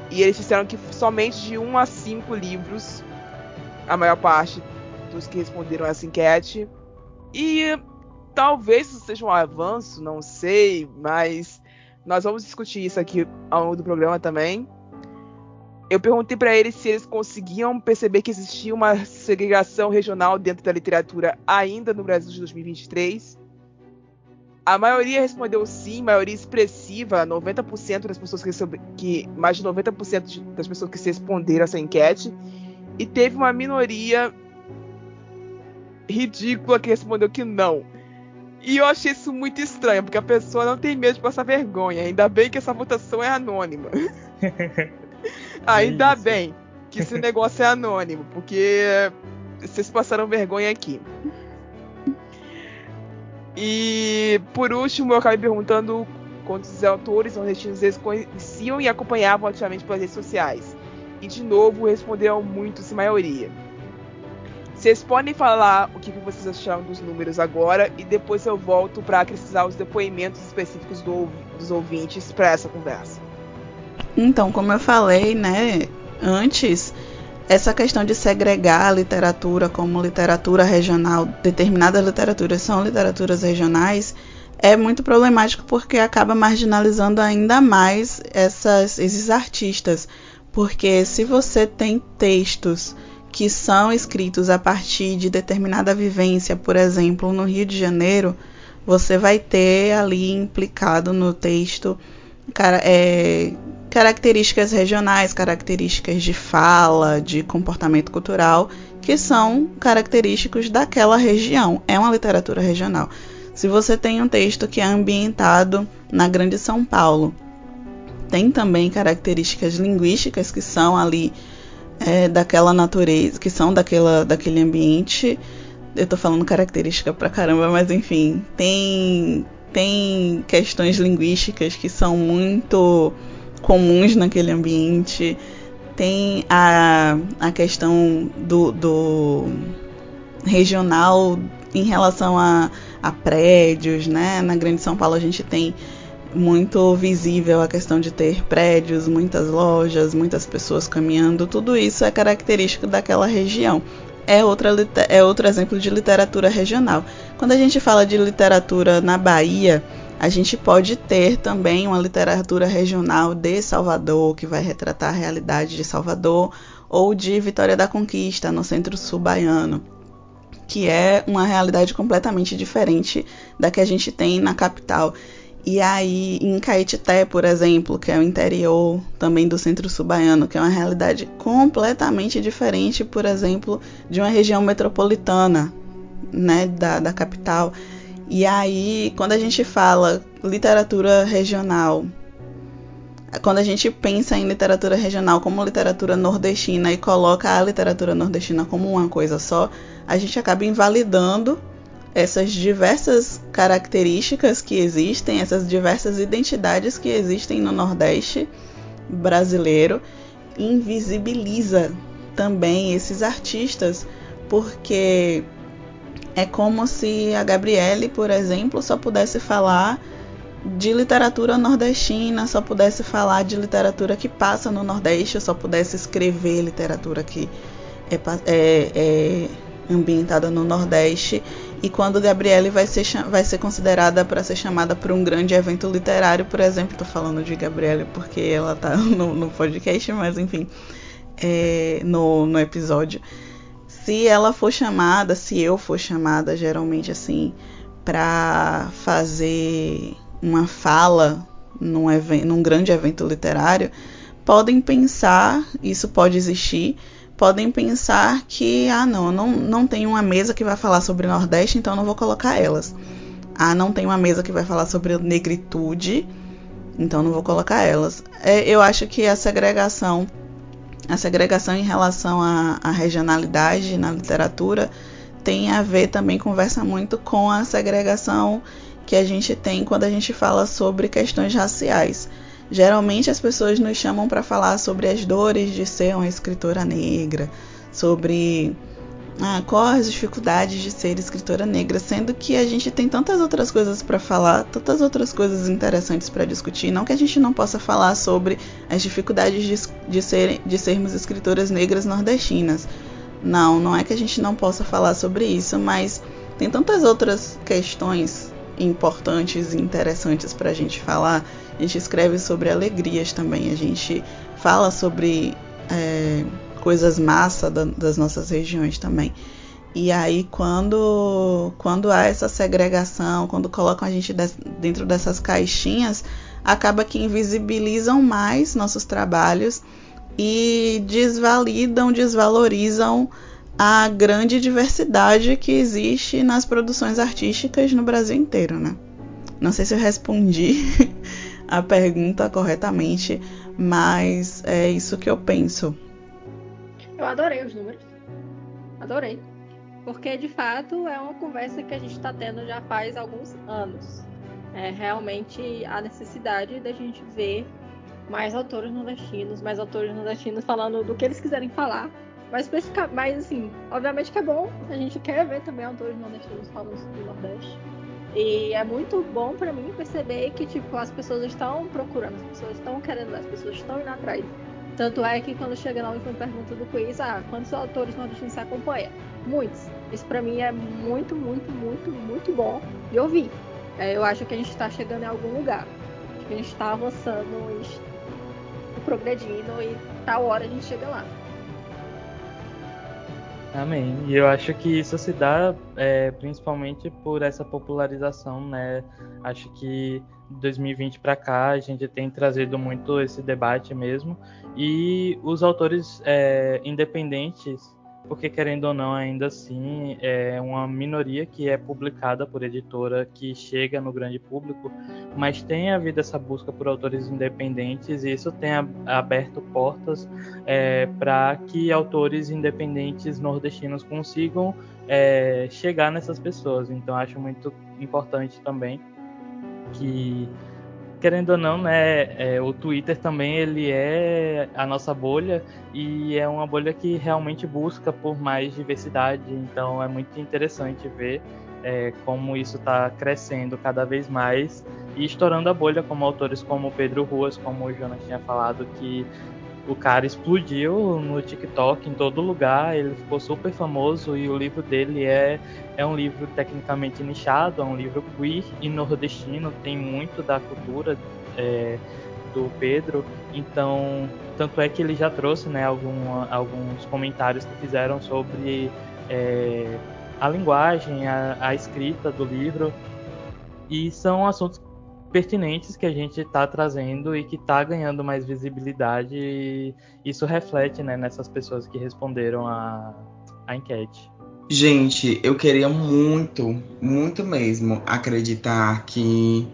E eles disseram que somente de 1 a 5 livros, a maior parte dos que responderam essa enquete. E talvez isso seja um avanço, não sei, mas nós vamos discutir isso aqui ao longo do programa também eu perguntei para eles se eles conseguiam perceber que existia uma segregação regional dentro da literatura ainda no Brasil de 2023. A maioria respondeu sim, maioria expressiva, 90% das pessoas que, que mais de 90% das pessoas que se responderam essa enquete, e teve uma minoria ridícula que respondeu que não. E eu achei isso muito estranho, porque a pessoa não tem medo de passar vergonha. Ainda bem que essa votação é anônima. Ainda Isso. bem que esse negócio é anônimo, porque vocês passaram vergonha aqui. E por último, eu acabei perguntando quantos autores nordestinos eles conheciam e acompanhavam ativamente pelas redes sociais. E de novo responderam muitos, maioria. Vocês podem falar o que vocês acharam dos números agora e depois eu volto para acrescentar os depoimentos específicos do, dos ouvintes para essa conversa. Então, como eu falei, né, antes, essa questão de segregar a literatura como literatura regional, determinadas literaturas são literaturas regionais, é muito problemático porque acaba marginalizando ainda mais essas, esses artistas. Porque se você tem textos que são escritos a partir de determinada vivência, por exemplo, no Rio de Janeiro, você vai ter ali implicado no texto cara, é, características regionais, características de fala, de comportamento cultural, que são característicos daquela região. É uma literatura regional. Se você tem um texto que é ambientado na Grande São Paulo, tem também características linguísticas que são ali é, daquela natureza, que são daquela, daquele ambiente. Eu tô falando característica pra caramba, mas enfim, tem, tem questões linguísticas que são muito comuns naquele ambiente. Tem a, a questão do, do regional em relação a, a prédios, né? Na Grande São Paulo a gente tem muito visível a questão de ter prédios, muitas lojas, muitas pessoas caminhando, tudo isso é característico daquela região. É, outra, é outro exemplo de literatura regional. Quando a gente fala de literatura na Bahia, a gente pode ter também uma literatura regional de Salvador, que vai retratar a realidade de Salvador, ou de Vitória da Conquista, no centro-sul baiano, que é uma realidade completamente diferente da que a gente tem na capital. E aí, em Caetité, por exemplo, que é o interior também do centro-sul baiano, que é uma realidade completamente diferente, por exemplo, de uma região metropolitana, né, da, da capital. E aí, quando a gente fala literatura regional, quando a gente pensa em literatura regional como literatura nordestina e coloca a literatura nordestina como uma coisa só, a gente acaba invalidando essas diversas características que existem, essas diversas identidades que existem no Nordeste brasileiro, invisibiliza também esses artistas, porque é como se a Gabriele, por exemplo, só pudesse falar de literatura nordestina, só pudesse falar de literatura que passa no Nordeste, só pudesse escrever literatura que é, é, é ambientada no Nordeste. E quando Gabriele vai ser, vai ser considerada para ser chamada para um grande evento literário, por exemplo, estou falando de Gabriele porque ela está no, no, podcast, mas enfim, é, no, no episódio. Se ela for chamada, se eu for chamada, geralmente assim, para fazer uma fala num, evento, num grande evento literário, podem pensar, isso pode existir, podem pensar que, ah, não, não, não tem uma mesa que vai falar sobre Nordeste, então não vou colocar elas. Ah, não tem uma mesa que vai falar sobre negritude, então não vou colocar elas. É, eu acho que a segregação, a segregação em relação à, à regionalidade na literatura tem a ver também, conversa muito com a segregação que a gente tem quando a gente fala sobre questões raciais. Geralmente as pessoas nos chamam para falar sobre as dores de ser uma escritora negra, sobre ah, as dificuldades de ser escritora negra, sendo que a gente tem tantas outras coisas para falar, tantas outras coisas interessantes para discutir. Não que a gente não possa falar sobre as dificuldades de, de, ser, de sermos escritoras negras nordestinas. Não, não é que a gente não possa falar sobre isso, mas tem tantas outras questões importantes e interessantes para a gente falar. A gente escreve sobre alegrias também, a gente fala sobre é, coisas massa da, das nossas regiões também. E aí, quando, quando há essa segregação, quando colocam a gente dentro dessas caixinhas, acaba que invisibilizam mais nossos trabalhos e desvalidam, desvalorizam a grande diversidade que existe nas produções artísticas no Brasil inteiro, né? Não sei se eu respondi a pergunta corretamente, mas é isso que eu penso. Eu adorei os números. Adorei. Porque de fato é uma conversa que a gente está tendo já faz alguns anos. É realmente a necessidade da gente ver mais autores nordestinos, mais autores nordestinos falando do que eles quiserem falar mas, mas assim, obviamente que é bom. A gente quer ver também autores nordestinos falando do Nordeste. E é muito bom para mim perceber que tipo as pessoas estão procurando, as pessoas estão querendo, as pessoas estão indo atrás. Tanto é que quando chega na última pergunta do quiz, ah, quantos autores nordestinos você acompanha? Muitos. Isso para mim é muito, muito, muito, muito bom de ouvir. É, eu acho que a gente está chegando em algum lugar. Acho que a gente está avançando e progredindo e tá hora a gente chega lá. Amém. E eu acho que isso se dá é, principalmente por essa popularização, né? Acho que 2020 para cá a gente tem trazido muito esse debate mesmo e os autores é, independentes porque querendo ou não, ainda assim é uma minoria que é publicada por editora que chega no grande público, mas tem havido essa busca por autores independentes e isso tem aberto portas é, para que autores independentes nordestinos consigam é, chegar nessas pessoas. Então acho muito importante também que querendo ou não, né, é, o Twitter também ele é a nossa bolha e é uma bolha que realmente busca por mais diversidade. Então é muito interessante ver é, como isso está crescendo cada vez mais e estourando a bolha, como autores como Pedro Ruas, como o Jonas tinha falado, que o cara explodiu no TikTok, em todo lugar, ele ficou super famoso e o livro dele é, é um livro tecnicamente nichado, é um livro queer e nordestino, tem muito da cultura é, do Pedro, então, tanto é que ele já trouxe né, algum, alguns comentários que fizeram sobre é, a linguagem, a, a escrita do livro, e são assuntos pertinentes que a gente está trazendo e que está ganhando mais visibilidade. E isso reflete né, nessas pessoas que responderam a, a enquete. Gente, eu queria muito, muito mesmo acreditar que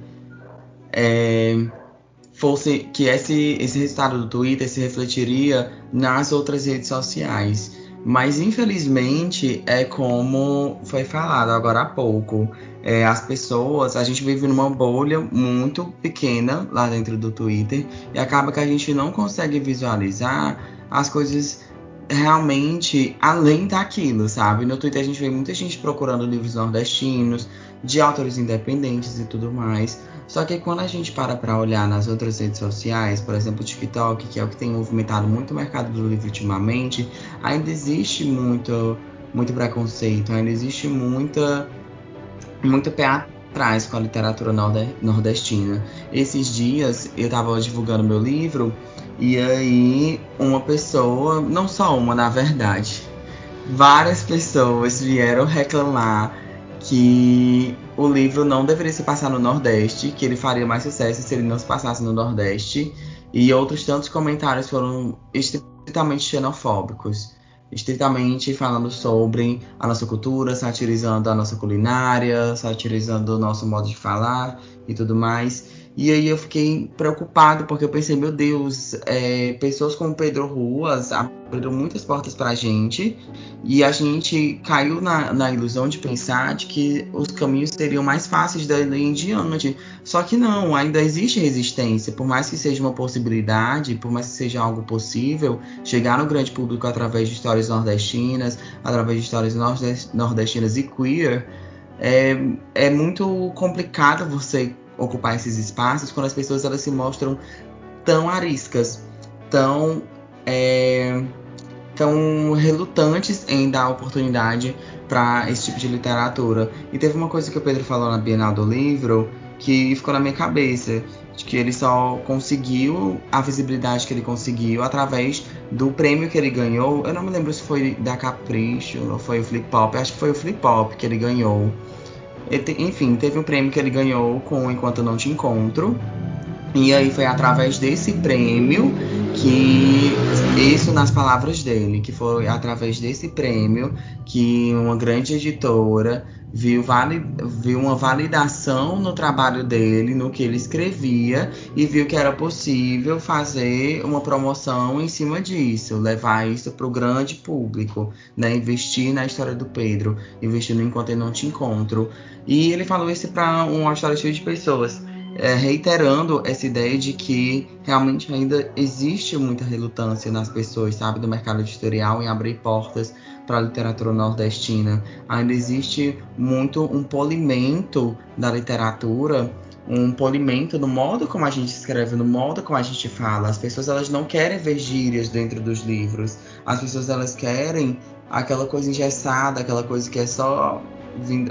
é, fosse que esse, esse resultado do Twitter se refletiria nas outras redes sociais. Mas infelizmente é como foi falado agora há pouco. É, as pessoas, a gente vive numa bolha muito pequena lá dentro do Twitter e acaba que a gente não consegue visualizar as coisas realmente além daquilo, sabe? No Twitter a gente vê muita gente procurando livros nordestinos, de autores independentes e tudo mais. Só que quando a gente para para olhar nas outras redes sociais, por exemplo, o TikTok, que é o que tem movimentado muito o mercado do livro ultimamente, ainda existe muito, muito preconceito, ainda existe muita, muito pé atrás com a literatura nordestina. Esses dias eu estava divulgando meu livro e aí uma pessoa, não só uma na verdade, várias pessoas vieram reclamar que o livro não deveria se passar no Nordeste, que ele faria mais sucesso se ele não se passasse no Nordeste, e outros tantos comentários foram estritamente xenofóbicos, estritamente falando sobre a nossa cultura, satirizando a nossa culinária, satirizando o nosso modo de falar e tudo mais. E aí eu fiquei preocupado, porque eu pensei, meu Deus, é, pessoas como Pedro Ruas abriram muitas portas pra gente, e a gente caiu na, na ilusão de pensar de que os caminhos seriam mais fáceis dali em diante. Só que não, ainda existe resistência, por mais que seja uma possibilidade, por mais que seja algo possível, chegar no grande público através de histórias nordestinas, através de histórias nordestinas e queer, é, é muito complicado você ocupar esses espaços quando as pessoas elas se mostram tão ariscas, tão, é, tão relutantes em dar oportunidade para esse tipo de literatura. E teve uma coisa que o Pedro falou na Bienal do Livro que ficou na minha cabeça, de que ele só conseguiu a visibilidade que ele conseguiu através do prêmio que ele ganhou. Eu não me lembro se foi da Capricho ou foi o Flip Pop, acho que foi o Flip Pop que ele ganhou enfim, teve um prêmio que ele ganhou com Enquanto Não Te Encontro. E aí foi através desse prêmio que isso nas palavras dele, que foi através desse prêmio que uma grande editora viu, vali, viu uma validação no trabalho dele, no que ele escrevia, e viu que era possível fazer uma promoção em cima disso, levar isso para o grande público, né? investir na história do Pedro, investir no Enquanto Eu Não Te Encontro. E ele falou isso para uma história cheia de pessoas. É, reiterando essa ideia de que realmente ainda existe muita relutância nas pessoas, sabe, do mercado editorial em abrir portas para a literatura nordestina. Ainda existe muito um polimento da literatura, um polimento no modo como a gente escreve, no modo como a gente fala. As pessoas elas não querem ver gírias dentro dos livros. As pessoas elas querem aquela coisa engessada, aquela coisa que é só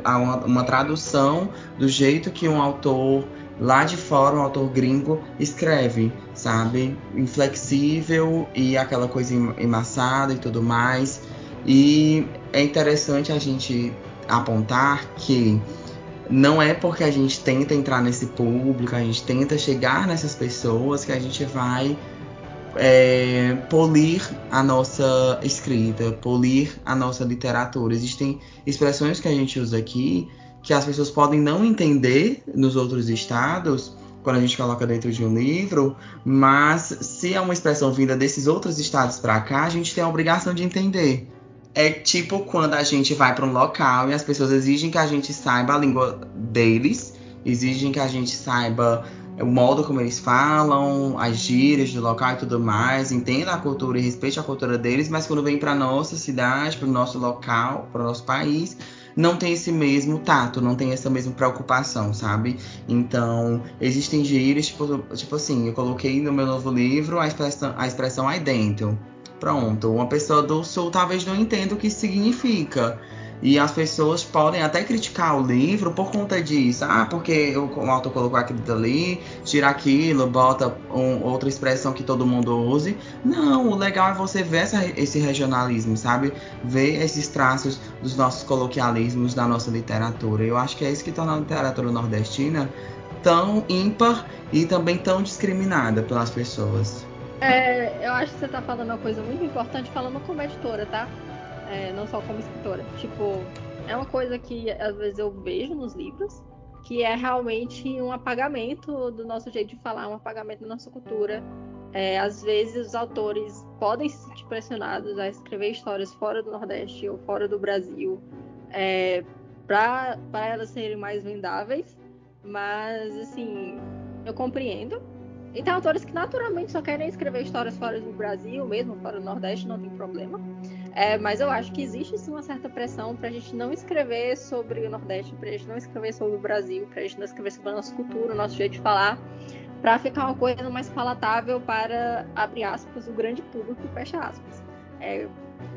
uma, uma tradução do jeito que um autor lá de fora, um autor gringo, escreve, sabe? Inflexível e aquela coisa emassada e tudo mais. E é interessante a gente apontar que não é porque a gente tenta entrar nesse público, a gente tenta chegar nessas pessoas que a gente vai é, polir a nossa escrita, polir a nossa literatura. Existem expressões que a gente usa aqui que as pessoas podem não entender nos outros estados quando a gente coloca dentro de um livro, mas se é uma expressão vinda desses outros estados para cá, a gente tem a obrigação de entender. É tipo quando a gente vai para um local e as pessoas exigem que a gente saiba a língua deles, exigem que a gente saiba o modo como eles falam, as gírias do local e tudo mais, entenda a cultura e respeite a cultura deles, mas quando vem para nossa cidade, para o nosso local, para o nosso país, não tem esse mesmo tato, não tem essa mesma preocupação, sabe? Então, existem gírias, tipo, tipo assim, eu coloquei no meu novo livro a expressão, a expressão aí dentro. Pronto, uma pessoa do sul talvez não entenda o que significa. E as pessoas podem até criticar o livro por conta disso. Ah, porque o autor colocou aquilo dali, tira aquilo, bota um, outra expressão que todo mundo use. Não, o legal é você ver essa, esse regionalismo, sabe? Ver esses traços dos nossos coloquialismos da nossa literatura. Eu acho que é isso que torna a literatura nordestina tão ímpar e também tão discriminada pelas pessoas. É, eu acho que você está falando uma coisa muito importante falando como editora, tá? é, não só como escritora. Tipo, é uma coisa que às vezes eu vejo nos livros, que é realmente um apagamento do nosso jeito de falar, um apagamento da nossa cultura. É, às vezes os autores podem se sentir pressionados a escrever histórias fora do Nordeste ou fora do Brasil é, para elas serem mais vendáveis, mas assim, eu compreendo E tem autores que naturalmente só querem escrever histórias fora do Brasil, mesmo fora do Nordeste, não tem problema. É, mas eu acho que existe sim uma certa pressão para a gente não escrever sobre o Nordeste, para a gente não escrever sobre o Brasil, para a gente não escrever sobre a nossa cultura, o nosso jeito de falar, para ficar uma coisa mais palatável para, abre aspas, o grande público, fecha aspas. É,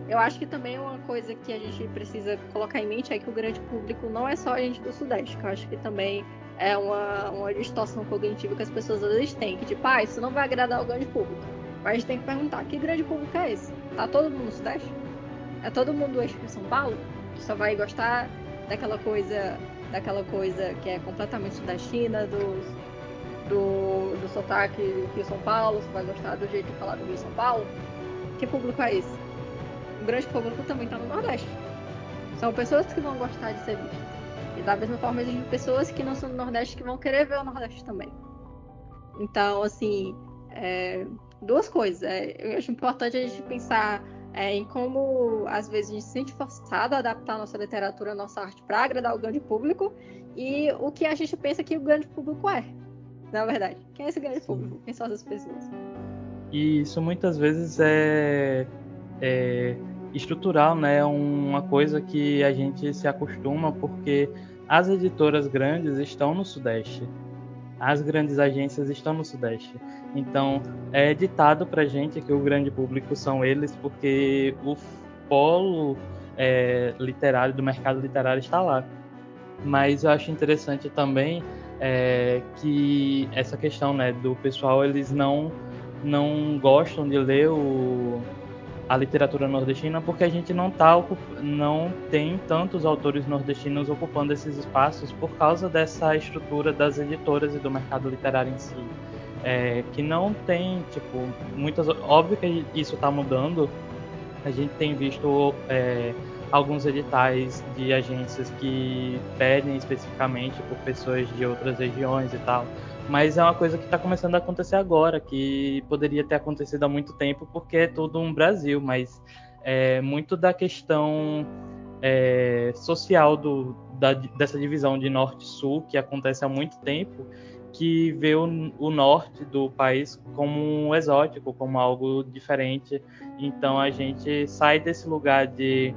eu acho que também uma coisa que a gente precisa colocar em mente é que o grande público não é só a gente do Sudeste, que eu acho que também é uma, uma distorção cognitiva que as pessoas às vezes têm, que tipo, ah, isso não vai agradar o grande público. Mas a gente tem que perguntar, que grande público é esse? Tá todo mundo no Sudeste? É todo mundo do eixo de São Paulo? Que só vai gostar daquela coisa, daquela coisa que é completamente sudestina, dos, do, do sotaque Rio São Paulo, só vai gostar do jeito de falar do Rio São Paulo? Que público é esse? O grande público também está no Nordeste. São pessoas que vão gostar de ser vistas. E da mesma forma existem pessoas que não são do Nordeste que vão querer ver o Nordeste também. Então, assim, é, duas coisas. É, eu acho importante a gente pensar é, em como, às vezes, a gente se sente forçado a adaptar a nossa literatura, a nossa arte para agradar o grande público e o que a gente pensa que o grande público é. Na verdade, quem é esse grande público? Quem são essas pessoas? E isso muitas vezes é, é estrutural, né? Uma coisa que a gente se acostuma porque as editoras grandes estão no Sudeste. As grandes agências estão no Sudeste. Então, é ditado pra gente que o grande público são eles porque o polo é, literário, do mercado literário está lá. Mas eu acho interessante também é, que essa questão né, do pessoal, eles não, não gostam de ler o, a literatura nordestina porque a gente não tá não tem tantos autores nordestinos ocupando esses espaços por causa dessa estrutura das editoras e do mercado literário em si. É, que não tem tipo muitas óbvio que isso está mudando. A gente tem visto é, alguns editais de agências que pedem especificamente por pessoas de outras regiões e tal mas é uma coisa que está começando a acontecer agora, que poderia ter acontecido há muito tempo, porque é tudo um Brasil, mas é muito da questão é, social do, da, dessa divisão de norte-sul, que acontece há muito tempo, que vê o, o, norte do país como um exótico, como algo diferente. Então a gente sai desse lugar de,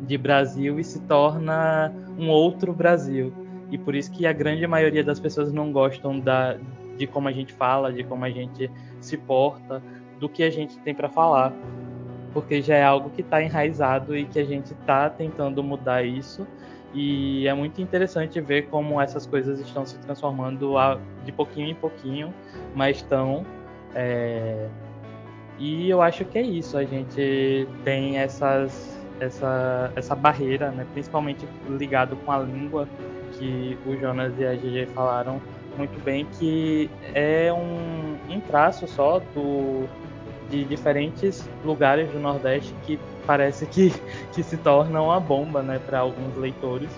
de Brasil e se torna um outro Brasil e por isso que a grande maioria das pessoas não gostam da, de como a gente fala, de como a gente se porta, do que a gente tem para falar, porque já é algo que está enraizado e que a gente está tentando mudar isso. E é muito interessante ver como essas coisas estão se transformando de pouquinho em pouquinho, mas estão. É... E eu acho que é isso. A gente tem essas, essa, essa barreira, né? principalmente ligado com a língua, que o Jonas e a GG falaram muito bem, que é um, um traço só do, de diferentes lugares do Nordeste que parece que, que se torna uma bomba né, para alguns leitores.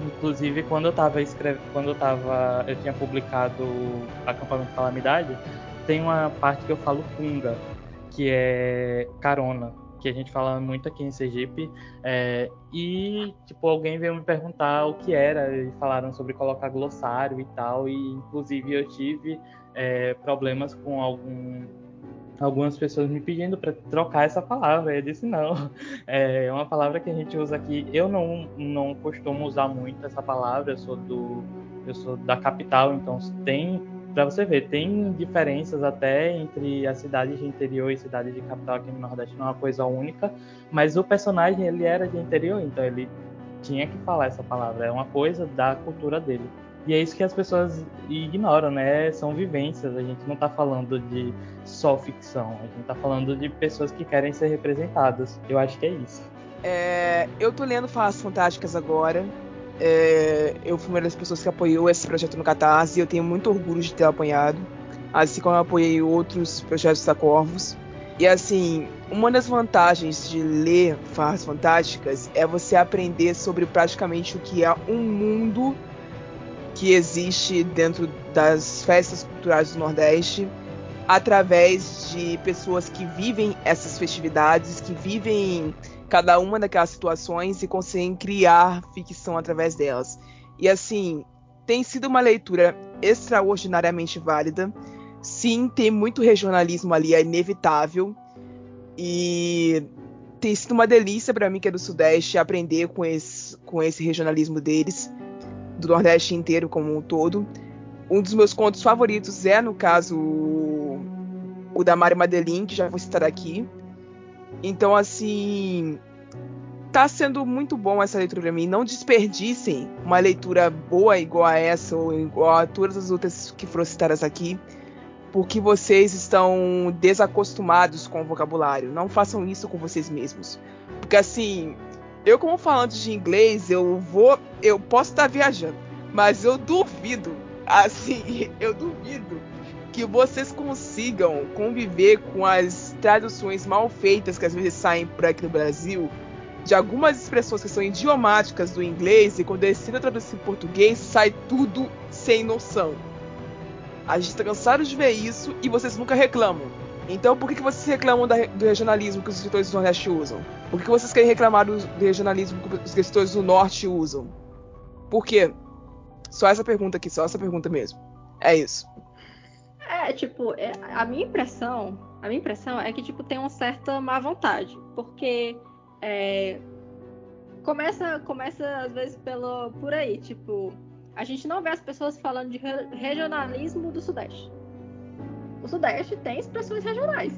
Inclusive, quando eu estava escrevendo, quando eu tava, eu tinha publicado Acampamento Calamidade, tem uma parte que eu falo Kunga, que é carona, que a gente fala muito aqui em Sergipe. É, e, tipo, alguém veio me perguntar o que era, e falaram sobre colocar glossário e tal, e inclusive eu tive é, problemas com algum, algumas pessoas me pedindo para trocar essa palavra. Eu disse não, é uma palavra que a gente usa aqui. Eu não, não costumo usar muito essa palavra, eu sou do eu sou da capital, então tem para você ver, tem diferenças até entre as cidades de interior e cidades de capital aqui no Nordeste, não é uma coisa única, mas o personagem ele era de interior, então ele tinha que falar essa palavra, é uma coisa da cultura dele. E é isso que as pessoas ignoram, né? São vivências, a gente não está falando de só ficção, a gente está falando de pessoas que querem ser representadas. Eu acho que é isso. É, eu tô lendo Falas Fantásticas agora, é, eu fui uma das pessoas que apoiou esse projeto no Catarse e eu tenho muito orgulho de ter apoiado, assim como eu apoiei outros projetos da Corvos. E assim, uma das vantagens de ler Farras Fantásticas é você aprender sobre praticamente o que é um mundo que existe dentro das festas culturais do Nordeste, através de pessoas que vivem essas festividades, que vivem cada uma daquelas situações e conseguem criar ficção através delas. E assim, tem sido uma leitura extraordinariamente válida. sim, tem muito regionalismo ali, é inevitável. E tem sido uma delícia para mim, que é do Sudeste, aprender com esse, com esse regionalismo deles, do Nordeste inteiro como um todo. Um dos meus contos favoritos é, no caso, o da Mari Madeline, que já vou citar aqui. Então, assim, tá sendo muito bom essa leitura para mim. Não desperdicem uma leitura boa igual a essa ou igual a todas as outras que foram citadas aqui, porque vocês estão desacostumados com o vocabulário. Não façam isso com vocês mesmos. Porque assim, eu como falante de inglês, eu vou, eu posso estar viajando, mas eu duvido, assim, eu duvido que vocês consigam conviver com as traduções mal feitas que às vezes saem por aqui no Brasil de algumas expressões que são idiomáticas do inglês e quando decide traduzir em português sai tudo sem noção. A gente está cansado de ver isso e vocês nunca reclamam. Então por que, que vocês reclamam da, do regionalismo que os escritores do Nordeste usam? Por que, que vocês querem reclamar do, do regionalismo que os escritores do Norte usam? Por quê? Só essa pergunta aqui, só essa pergunta mesmo. É isso. É, tipo, é, a minha impressão, a minha impressão é que, tipo, tem uma certa má vontade. Porque é, começa, começa às vezes pelo, por aí, tipo, a gente não vê as pessoas falando de regionalismo do Sudeste. O Sudeste tem expressões regionais.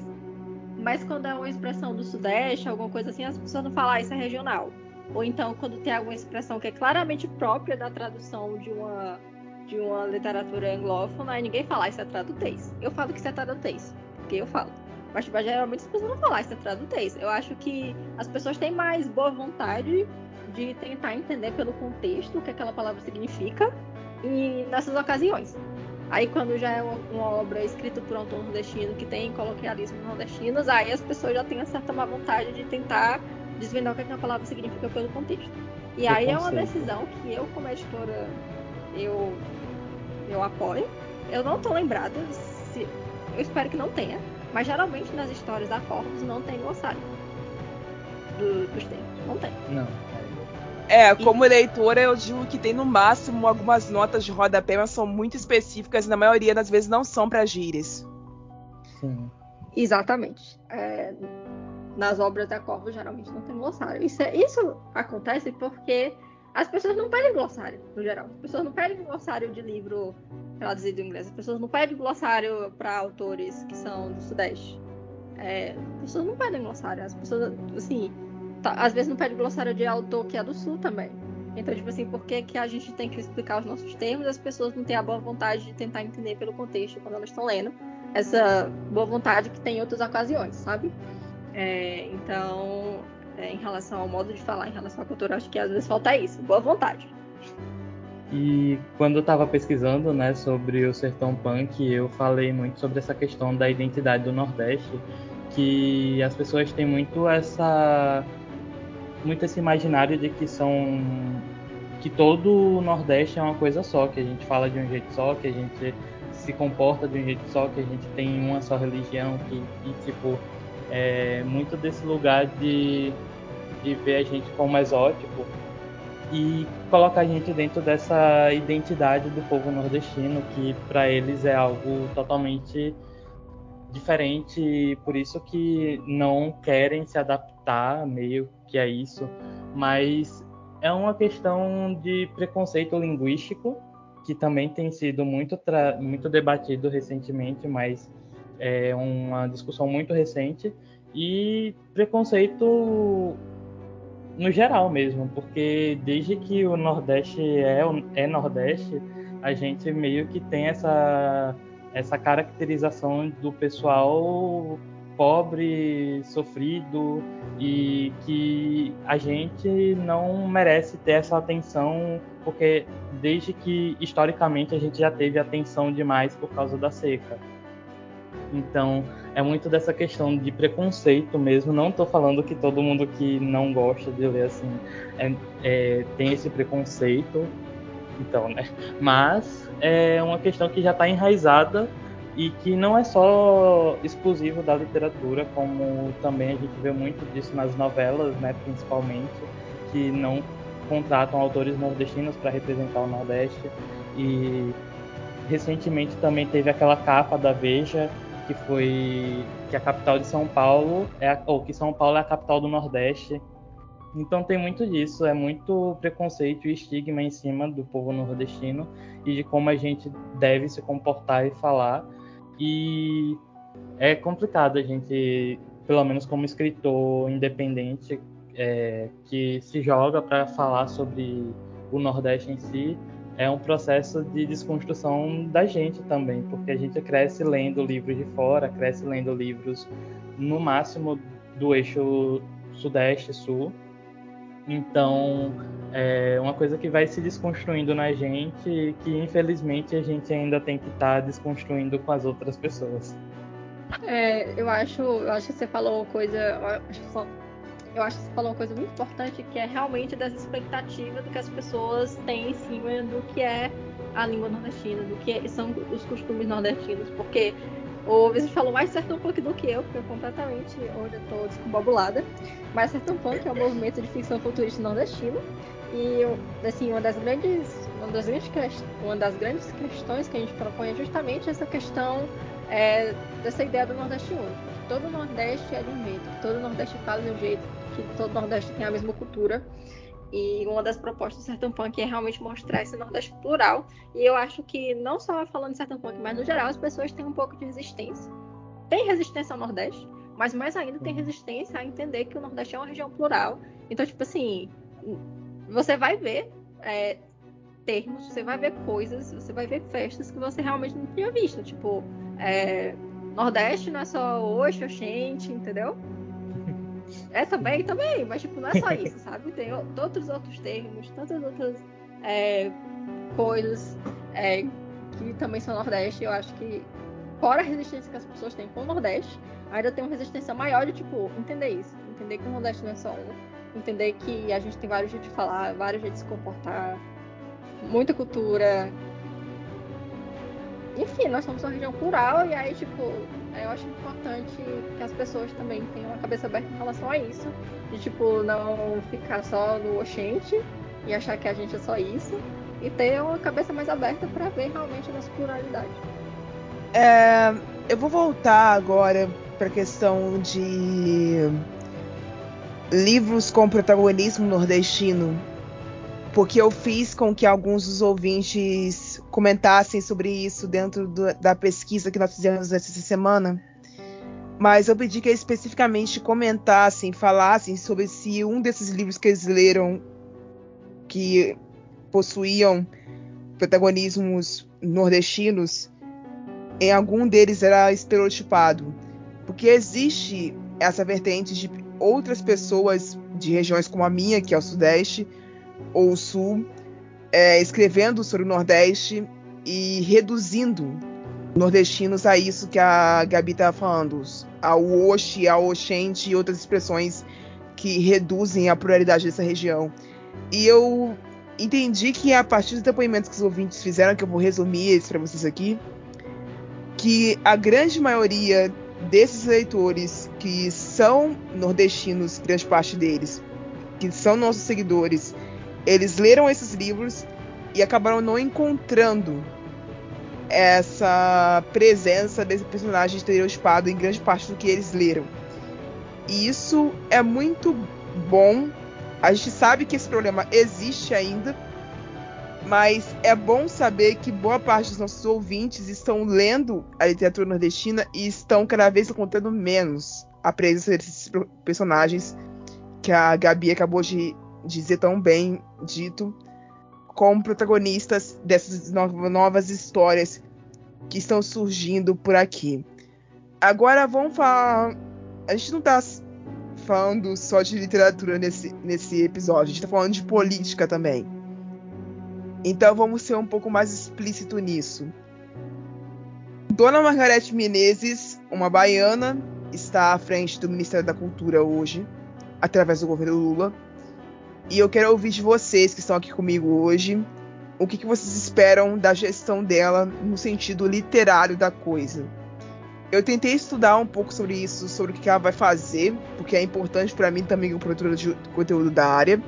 Mas quando é uma expressão do Sudeste, alguma coisa assim, as pessoas não falam, ah, isso é regional. Ou então, quando tem alguma expressão que é claramente própria da tradução de uma, de uma literatura anglófona, aí ninguém fala, isso é tradutez. Eu falo que isso é tradutez, porque eu falo. Mas tipo, geralmente as pessoas não falam isso é tradutez. Eu acho que as pessoas têm mais boa vontade de tentar entender pelo contexto o que aquela palavra significa e nessas ocasiões. Aí quando já é uma, uma obra escrita por um autor nordestino que tem coloquialismos nordestinos, aí as pessoas já têm uma certa má vontade de tentar desvendar o que aquela palavra significa pelo contexto. E aí é uma decisão que eu, como editora, eu, eu apoio. Eu não tô lembrada, se, eu espero que não tenha, mas geralmente nas histórias da Corvus não tem glossário do, dos termos. Não tem. Não. É, como e... leitora, eu digo que tem no máximo algumas notas de rodapé, mas são muito específicas e na maioria das vezes não são para gírias. Sim. Exatamente. É, nas obras da Corvus geralmente não tem glossário. Isso, é, isso acontece porque as pessoas não pedem glossário, no geral. As pessoas não pedem glossário de livro traduzido em inglês. As pessoas não pedem glossário para autores que são do Sudeste. É, as pessoas não pedem glossário. As pessoas, assim, tá, às vezes não pedem glossário de autor que é do Sul também. Então, tipo assim, por que, que a gente tem que explicar os nossos termos as pessoas não têm a boa vontade de tentar entender pelo contexto quando elas estão lendo? Essa boa vontade que tem em outras ocasiões, sabe? É, então, é, em relação ao modo de falar, em relação à cultura, acho que às vezes falta isso, boa vontade. E quando eu estava pesquisando, né, sobre o sertão punk, eu falei muito sobre essa questão da identidade do Nordeste, que as pessoas têm muito essa muito esse imaginário de que são que todo o Nordeste é uma coisa só, que a gente fala de um jeito só, que a gente se comporta de um jeito só, que a gente tem uma só religião, que e, tipo é muito desse lugar de de ver a gente como exótico e colocar a gente dentro dessa identidade do povo nordestino, que para eles é algo totalmente diferente, por isso que não querem se adaptar meio que a isso, mas é uma questão de preconceito linguístico que também tem sido muito muito debatido recentemente, mas é uma discussão muito recente e preconceito no geral mesmo, porque desde que o Nordeste é, é Nordeste, a gente meio que tem essa, essa caracterização do pessoal pobre, sofrido e que a gente não merece ter essa atenção porque desde que historicamente a gente já teve atenção demais por causa da seca. Então, é muito dessa questão de preconceito mesmo. Não estou falando que todo mundo que não gosta de ler assim é, é, tem esse preconceito, então, né? Mas é uma questão que já está enraizada e que não é só exclusivo da literatura, como também a gente vê muito disso nas novelas, né? Principalmente, que não contratam autores nordestinos para representar o Nordeste e recentemente também teve aquela capa da Veja que foi que a capital de São Paulo é ou que São Paulo é a capital do Nordeste. Então tem muito disso, é muito preconceito e estigma em cima do povo nordestino e de como a gente deve se comportar e falar. E é complicado a gente, pelo menos como escritor independente, é, que se joga para falar sobre o Nordeste em si, é um processo de desconstrução da gente também, porque a gente cresce lendo livros de fora, cresce lendo livros no máximo do eixo Sudeste-Sul. Então, é uma coisa que vai se desconstruindo na gente que infelizmente a gente ainda tem que estar tá desconstruindo com as outras pessoas. É, eu acho, eu acho que você falou coisa, eu acho que você falou uma coisa muito importante que é realmente das expectativas do que as pessoas têm em cima do que é a língua nordestina, do que são os costumes nordestinos, porque o Vincent falou mais Sertão Punk do que eu, porque eu completamente hoje eu tô descombobulada. Mas Sertão Punk é um movimento de ficção futurista nordestino e assim uma das grandes uma das grandes uma das grandes questões que a gente propõe é justamente essa questão é, dessa ideia do Nordeste único. Todo o Nordeste é de um jeito, todo o Nordeste fala de um jeito, que todo o Nordeste tem a mesma cultura. E uma das propostas do Sertão Punk é realmente mostrar esse Nordeste plural. E eu acho que não só falando de Sertão Punk, mas no geral as pessoas têm um pouco de resistência. Tem resistência ao Nordeste, mas mais ainda tem resistência a entender que o Nordeste é uma região plural. Então, tipo assim, você vai ver é, termos, você vai ver coisas, você vai ver festas que você realmente não tinha visto. Tipo, é, Nordeste não é só Oxe, Oxente, entendeu? É também, também, mas tipo, não é só isso, sabe? Tem outros outros termos, tantas outras é, coisas é, que também são Nordeste. Eu acho que, fora a resistência que as pessoas têm com o Nordeste, ainda tem uma resistência maior de, tipo, entender isso. Entender que o Nordeste não é só um. Entender que a gente tem vários jeitos de falar, vários jeitos de se comportar, muita cultura, enfim, nós somos uma região plural e aí, tipo, eu acho importante que as pessoas também tenham a cabeça aberta em relação a isso. De, tipo, não ficar só no oxente e achar que a gente é só isso. E ter uma cabeça mais aberta para ver realmente a nossa pluralidade. É, eu vou voltar agora para a questão de livros com protagonismo nordestino porque eu fiz com que alguns dos ouvintes comentassem sobre isso dentro do, da pesquisa que nós fizemos essa semana. Mas eu pedi que eles especificamente comentassem, falassem sobre se um desses livros que eles leram que possuíam protagonismos nordestinos, em algum deles era estereotipado. Porque existe essa vertente de outras pessoas de regiões como a minha, que é o Sudeste, ou o Sul, é, escrevendo sobre o Nordeste e reduzindo nordestinos a isso que a Gabi estava falando, ao Oxi, ao Oxente e outras expressões que reduzem a pluralidade dessa região. E eu entendi que a partir dos depoimentos que os ouvintes fizeram, que eu vou resumir eles para vocês aqui, que a grande maioria desses leitores que são nordestinos, grande parte deles, que são nossos seguidores eles leram esses livros e acabaram não encontrando essa presença desse personagem estereotipado em grande parte do que eles leram. E isso é muito bom. A gente sabe que esse problema existe ainda, mas é bom saber que boa parte dos nossos ouvintes estão lendo a literatura nordestina e estão cada vez encontrando menos a presença desses personagens que a Gabi acabou de dizer tão bem dito, como protagonistas dessas novas histórias que estão surgindo por aqui. Agora vamos falar. A gente não está falando só de literatura nesse, nesse episódio, a gente está falando de política também. Então vamos ser um pouco mais explícito nisso. Dona Margarete Menezes, uma baiana, está à frente do Ministério da Cultura hoje, através do governo Lula. E eu quero ouvir de vocês que estão aqui comigo hoje. O que, que vocês esperam da gestão dela no sentido literário da coisa? Eu tentei estudar um pouco sobre isso, sobre o que ela vai fazer, porque é importante para mim também, o produtor de conteúdo da área.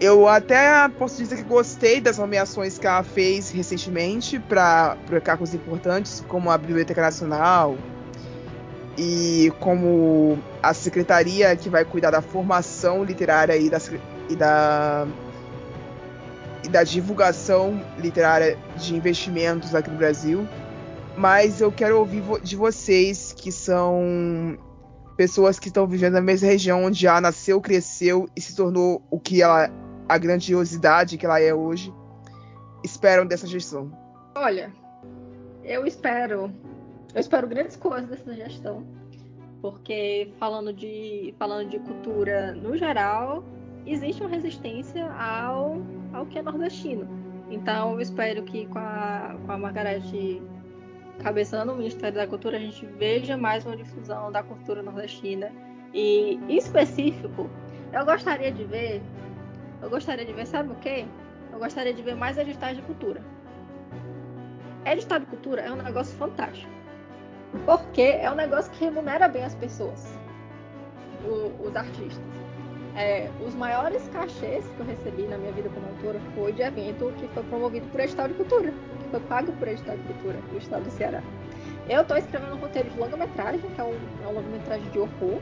eu até posso dizer que gostei das nomeações que ela fez recentemente para cargos importantes, como a Biblioteca Nacional e como a secretaria que vai cuidar da formação literária e da, e da, e da divulgação literária de investimentos aqui no Brasil. Mas eu quero ouvir de vocês que são pessoas que estão vivendo na mesma região onde ela nasceu, cresceu e se tornou o que ela a grandiosidade que ela é hoje, esperam dessa gestão? Olha, eu espero, eu espero grandes coisas dessa gestão, porque falando de falando de cultura no geral, existe uma resistência ao ao que é nordestino. Então, eu espero que com a, com a Margarete cabeçando o Ministério da Cultura, a gente veja mais uma difusão da cultura nordestina. E, em específico, eu gostaria de ver eu gostaria de ver, sabe o quê? Eu gostaria de ver mais editais de cultura. Edital de cultura é um negócio fantástico. Porque é um negócio que remunera bem as pessoas, o, os artistas. É, os maiores cachês que eu recebi na minha vida como autora foi de evento que foi promovido por edital de cultura, que foi pago por edital de cultura do estado do Ceará. Eu estou escrevendo um roteiro de longa-metragem, que é um, é um longa-metragem de horror,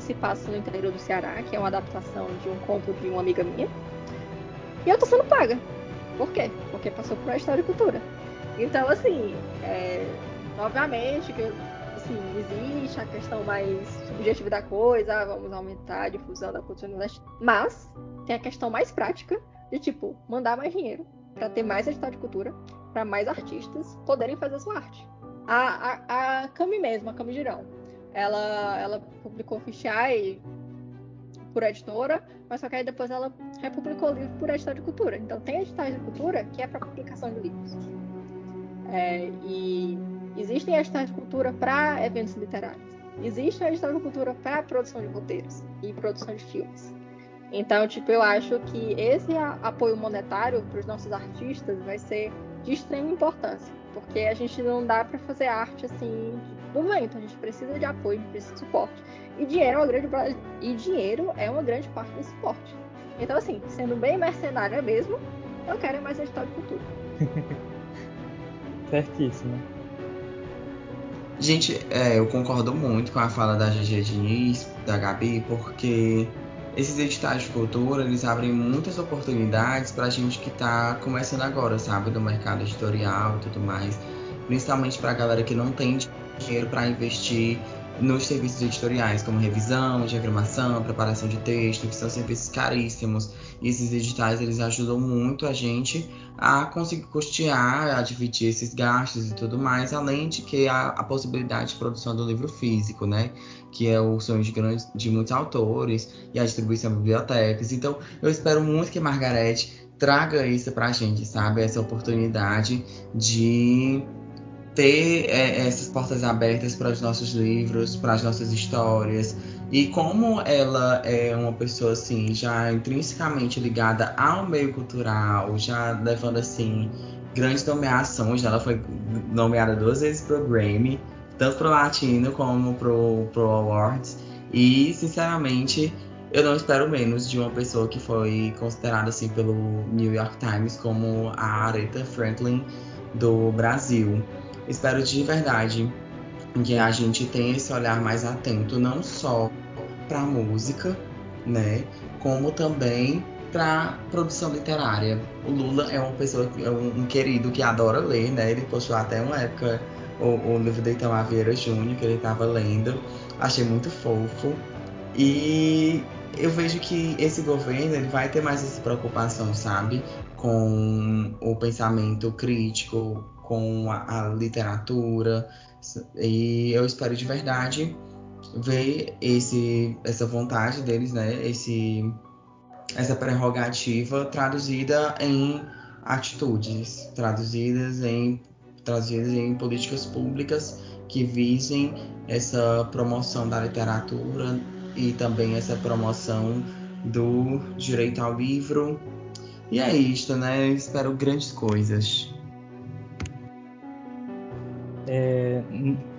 se passa no interior do Ceará, que é uma adaptação de um conto de uma amiga minha. E eu tô sendo paga. Por quê? Porque passou por uma história de cultura. Então, assim, é, obviamente que assim, existe a questão mais subjetiva da coisa, vamos aumentar a difusão da cultura no leste. Mas tem a questão mais prática de, tipo, mandar mais dinheiro para ter mais edital de cultura, para mais artistas poderem fazer sua arte. A, a, a Cami mesmo, a Cami Girão, ela, ela publicou Fichai por editora, mas só que aí depois ela republicou o livro por edital de cultura. Então tem editais de cultura que é para publicação de livros. É, e existem editais de cultura para eventos literários. Existe edital de cultura para produção de roteiros e produção de filmes. Então, tipo, eu acho que esse apoio monetário para os nossos artistas vai ser de extrema importância, porque a gente não dá para fazer arte assim do vento, a gente precisa de apoio, a gente precisa de suporte. E dinheiro é uma grande e dinheiro é uma grande parte do suporte. Então assim, sendo bem mercenária mesmo, eu quero mais edital de cultura. Certíssimo. Gente, é, eu concordo muito com a fala da GG Diniz, da Gabi, porque esses editais de cultura, eles abrem muitas oportunidades para a gente que está começando agora, sabe, do mercado editorial e tudo mais. Principalmente para a galera que não tem dinheiro para investir nos serviços editoriais, como revisão, diagramação, preparação de texto, que são serviços caríssimos. E esses editais eles ajudam muito a gente a conseguir custear, a dividir esses gastos e tudo mais, além de que a, a possibilidade de produção do livro físico, né? Que é o sonho de, grandes, de muitos autores e a distribuição em bibliotecas. Então, eu espero muito que Margarete traga isso pra gente, sabe? Essa oportunidade de ter é, essas portas abertas para os nossos livros, para as nossas histórias. E como ela é uma pessoa assim, já intrinsecamente ligada ao meio cultural, já levando assim grandes nomeações, ela foi nomeada duas vezes para o Grammy, tanto para o Latino como para o Awards. E sinceramente, eu não espero menos de uma pessoa que foi considerada assim pelo New York Times como a Aretha Franklin do Brasil. Espero de verdade que a gente tenha esse olhar mais atento, não só para a música, né, como também para produção literária. O Lula é uma pessoa, é um, querido que adora ler, né? Ele postou até uma época o, o livro de Itamar Vieira Júnior que ele estava lendo. Achei muito fofo. E eu vejo que esse governo ele vai ter mais essa preocupação, sabe? Com o pensamento crítico, com a, a literatura. E eu espero de verdade ver esse, essa vontade deles, né? Esse, essa prerrogativa traduzida em atitudes, traduzidas em, traduzidas em políticas públicas que visem essa promoção da literatura e também essa promoção do direito ao livro. E é isto, né? Espero grandes coisas. É,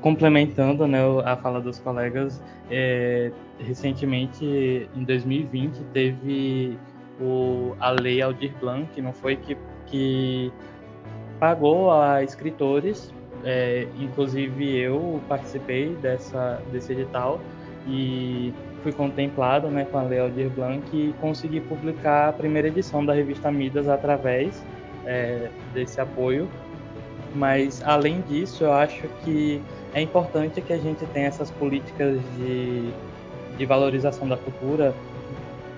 complementando né, a fala dos colegas, é, recentemente, em 2020, teve o, a lei Aldir Blanc, que não foi que, que pagou a escritores, é, inclusive eu participei dessa, desse edital e fui contemplado né, com a Lei Aldir Blanc e consegui publicar a primeira edição da revista Midas através é, desse apoio. Mas, além disso, eu acho que é importante que a gente tenha essas políticas de, de valorização da cultura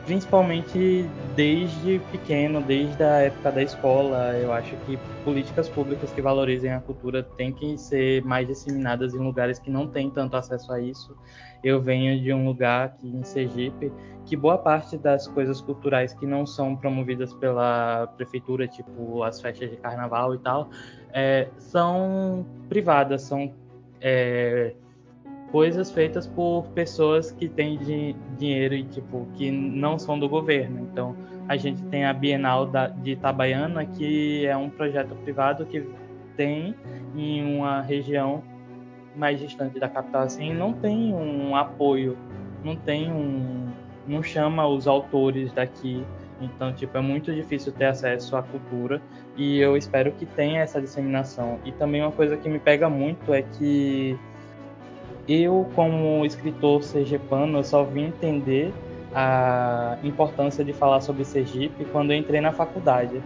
principalmente desde pequeno, desde a época da escola. Eu acho que políticas públicas que valorizem a cultura têm que ser mais disseminadas em lugares que não têm tanto acesso a isso. Eu venho de um lugar aqui em Sergipe que boa parte das coisas culturais que não são promovidas pela prefeitura, tipo as festas de carnaval e tal, é, são privadas, são é, coisas feitas por pessoas que têm dinheiro e tipo que não são do governo. Então a gente tem a Bienal da, de Itabaiana, que é um projeto privado que tem em uma região mais distante da capital assim, não tem um apoio, não tem um não chama os autores daqui. Então, tipo, é muito difícil ter acesso à cultura e eu espero que tenha essa disseminação. E também uma coisa que me pega muito é que eu, como escritor sergipano, eu só vim entender a importância de falar sobre Sergipe quando eu entrei na faculdade.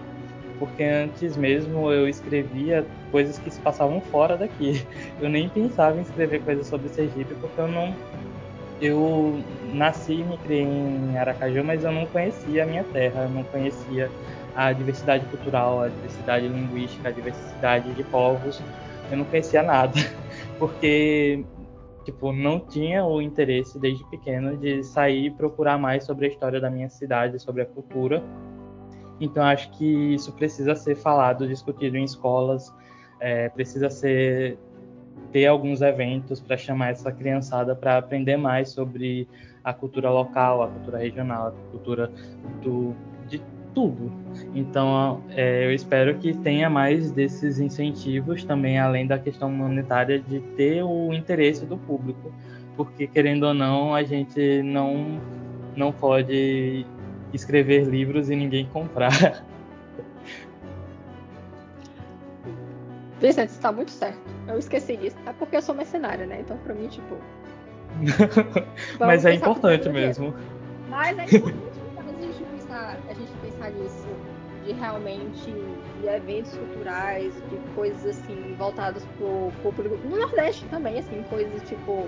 Porque antes mesmo eu escrevia coisas que se passavam fora daqui. Eu nem pensava em escrever coisas sobre Sergipe porque eu não. Eu nasci e me criei em Aracaju, mas eu não conhecia a minha terra, eu não conhecia a diversidade cultural, a diversidade linguística, a diversidade de povos, eu não conhecia nada. Porque tipo, não tinha o interesse desde pequeno de sair e procurar mais sobre a história da minha cidade, sobre a cultura. Então acho que isso precisa ser falado, discutido em escolas, é, precisa ser ter alguns eventos para chamar essa criançada para aprender mais sobre a cultura local, a cultura regional, a cultura do, de tudo. Então, é, eu espero que tenha mais desses incentivos também, além da questão monetária, de ter o interesse do público, porque querendo ou não, a gente não não pode escrever livros e ninguém comprar. Vicente, está muito certo. Eu esqueci disso. É porque eu sou mercenária, né? Então, para mim, tipo. Mas é importante mesmo. Mas é importante pensar, a gente pensar nisso, de realmente de eventos culturais, de coisas assim, voltadas pro público. No Nordeste também, assim, coisas tipo,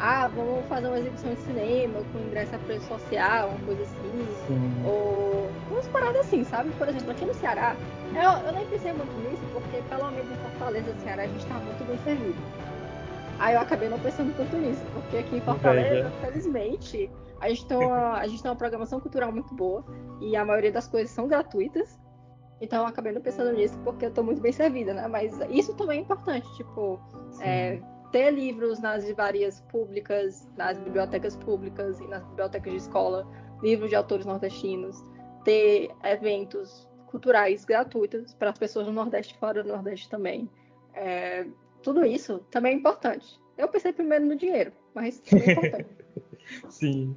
ah, vamos fazer uma exibição de cinema com ingresso a preço social, uma coisa assim. Sim. Ou umas paradas assim, sabe? Por exemplo, aqui no Ceará, eu, eu nem pensei muito nisso, porque pelo menos em Fortaleza, Ceará, a gente tá muito bem servido. Aí eu acabei não pensando tanto nisso, porque aqui em Fortaleza, felizmente, a gente, tem uma, a gente tem uma programação cultural muito boa e a maioria das coisas são gratuitas. Então eu acabei não pensando nisso porque eu tô muito bem servida, né? Mas isso também é importante, tipo, é, ter livros nas livrarias públicas, nas bibliotecas públicas e nas bibliotecas de escola, livros de autores nordestinos, ter eventos culturais gratuitos para as pessoas do Nordeste fora do Nordeste também. É, tudo isso também é importante. Eu pensei primeiro no dinheiro, mas também é importante. Sim.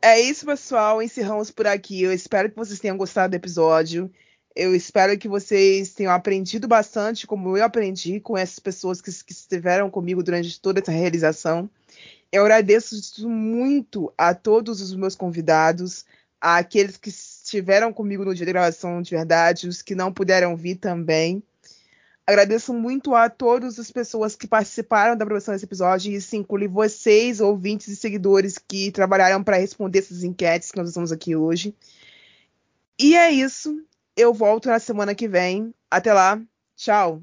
É isso, pessoal. Encerramos por aqui. Eu espero que vocês tenham gostado do episódio. Eu espero que vocês tenham aprendido bastante, como eu aprendi com essas pessoas que, que estiveram comigo durante toda essa realização. Eu agradeço muito a todos os meus convidados, àqueles que estiveram comigo no dia de gravação de verdade, os que não puderam vir também. Agradeço muito a todas as pessoas que participaram da produção desse episódio, e isso inclui vocês, ouvintes e seguidores que trabalharam para responder essas enquetes que nós estamos aqui hoje. E é isso. Eu volto na semana que vem. Até lá. Tchau.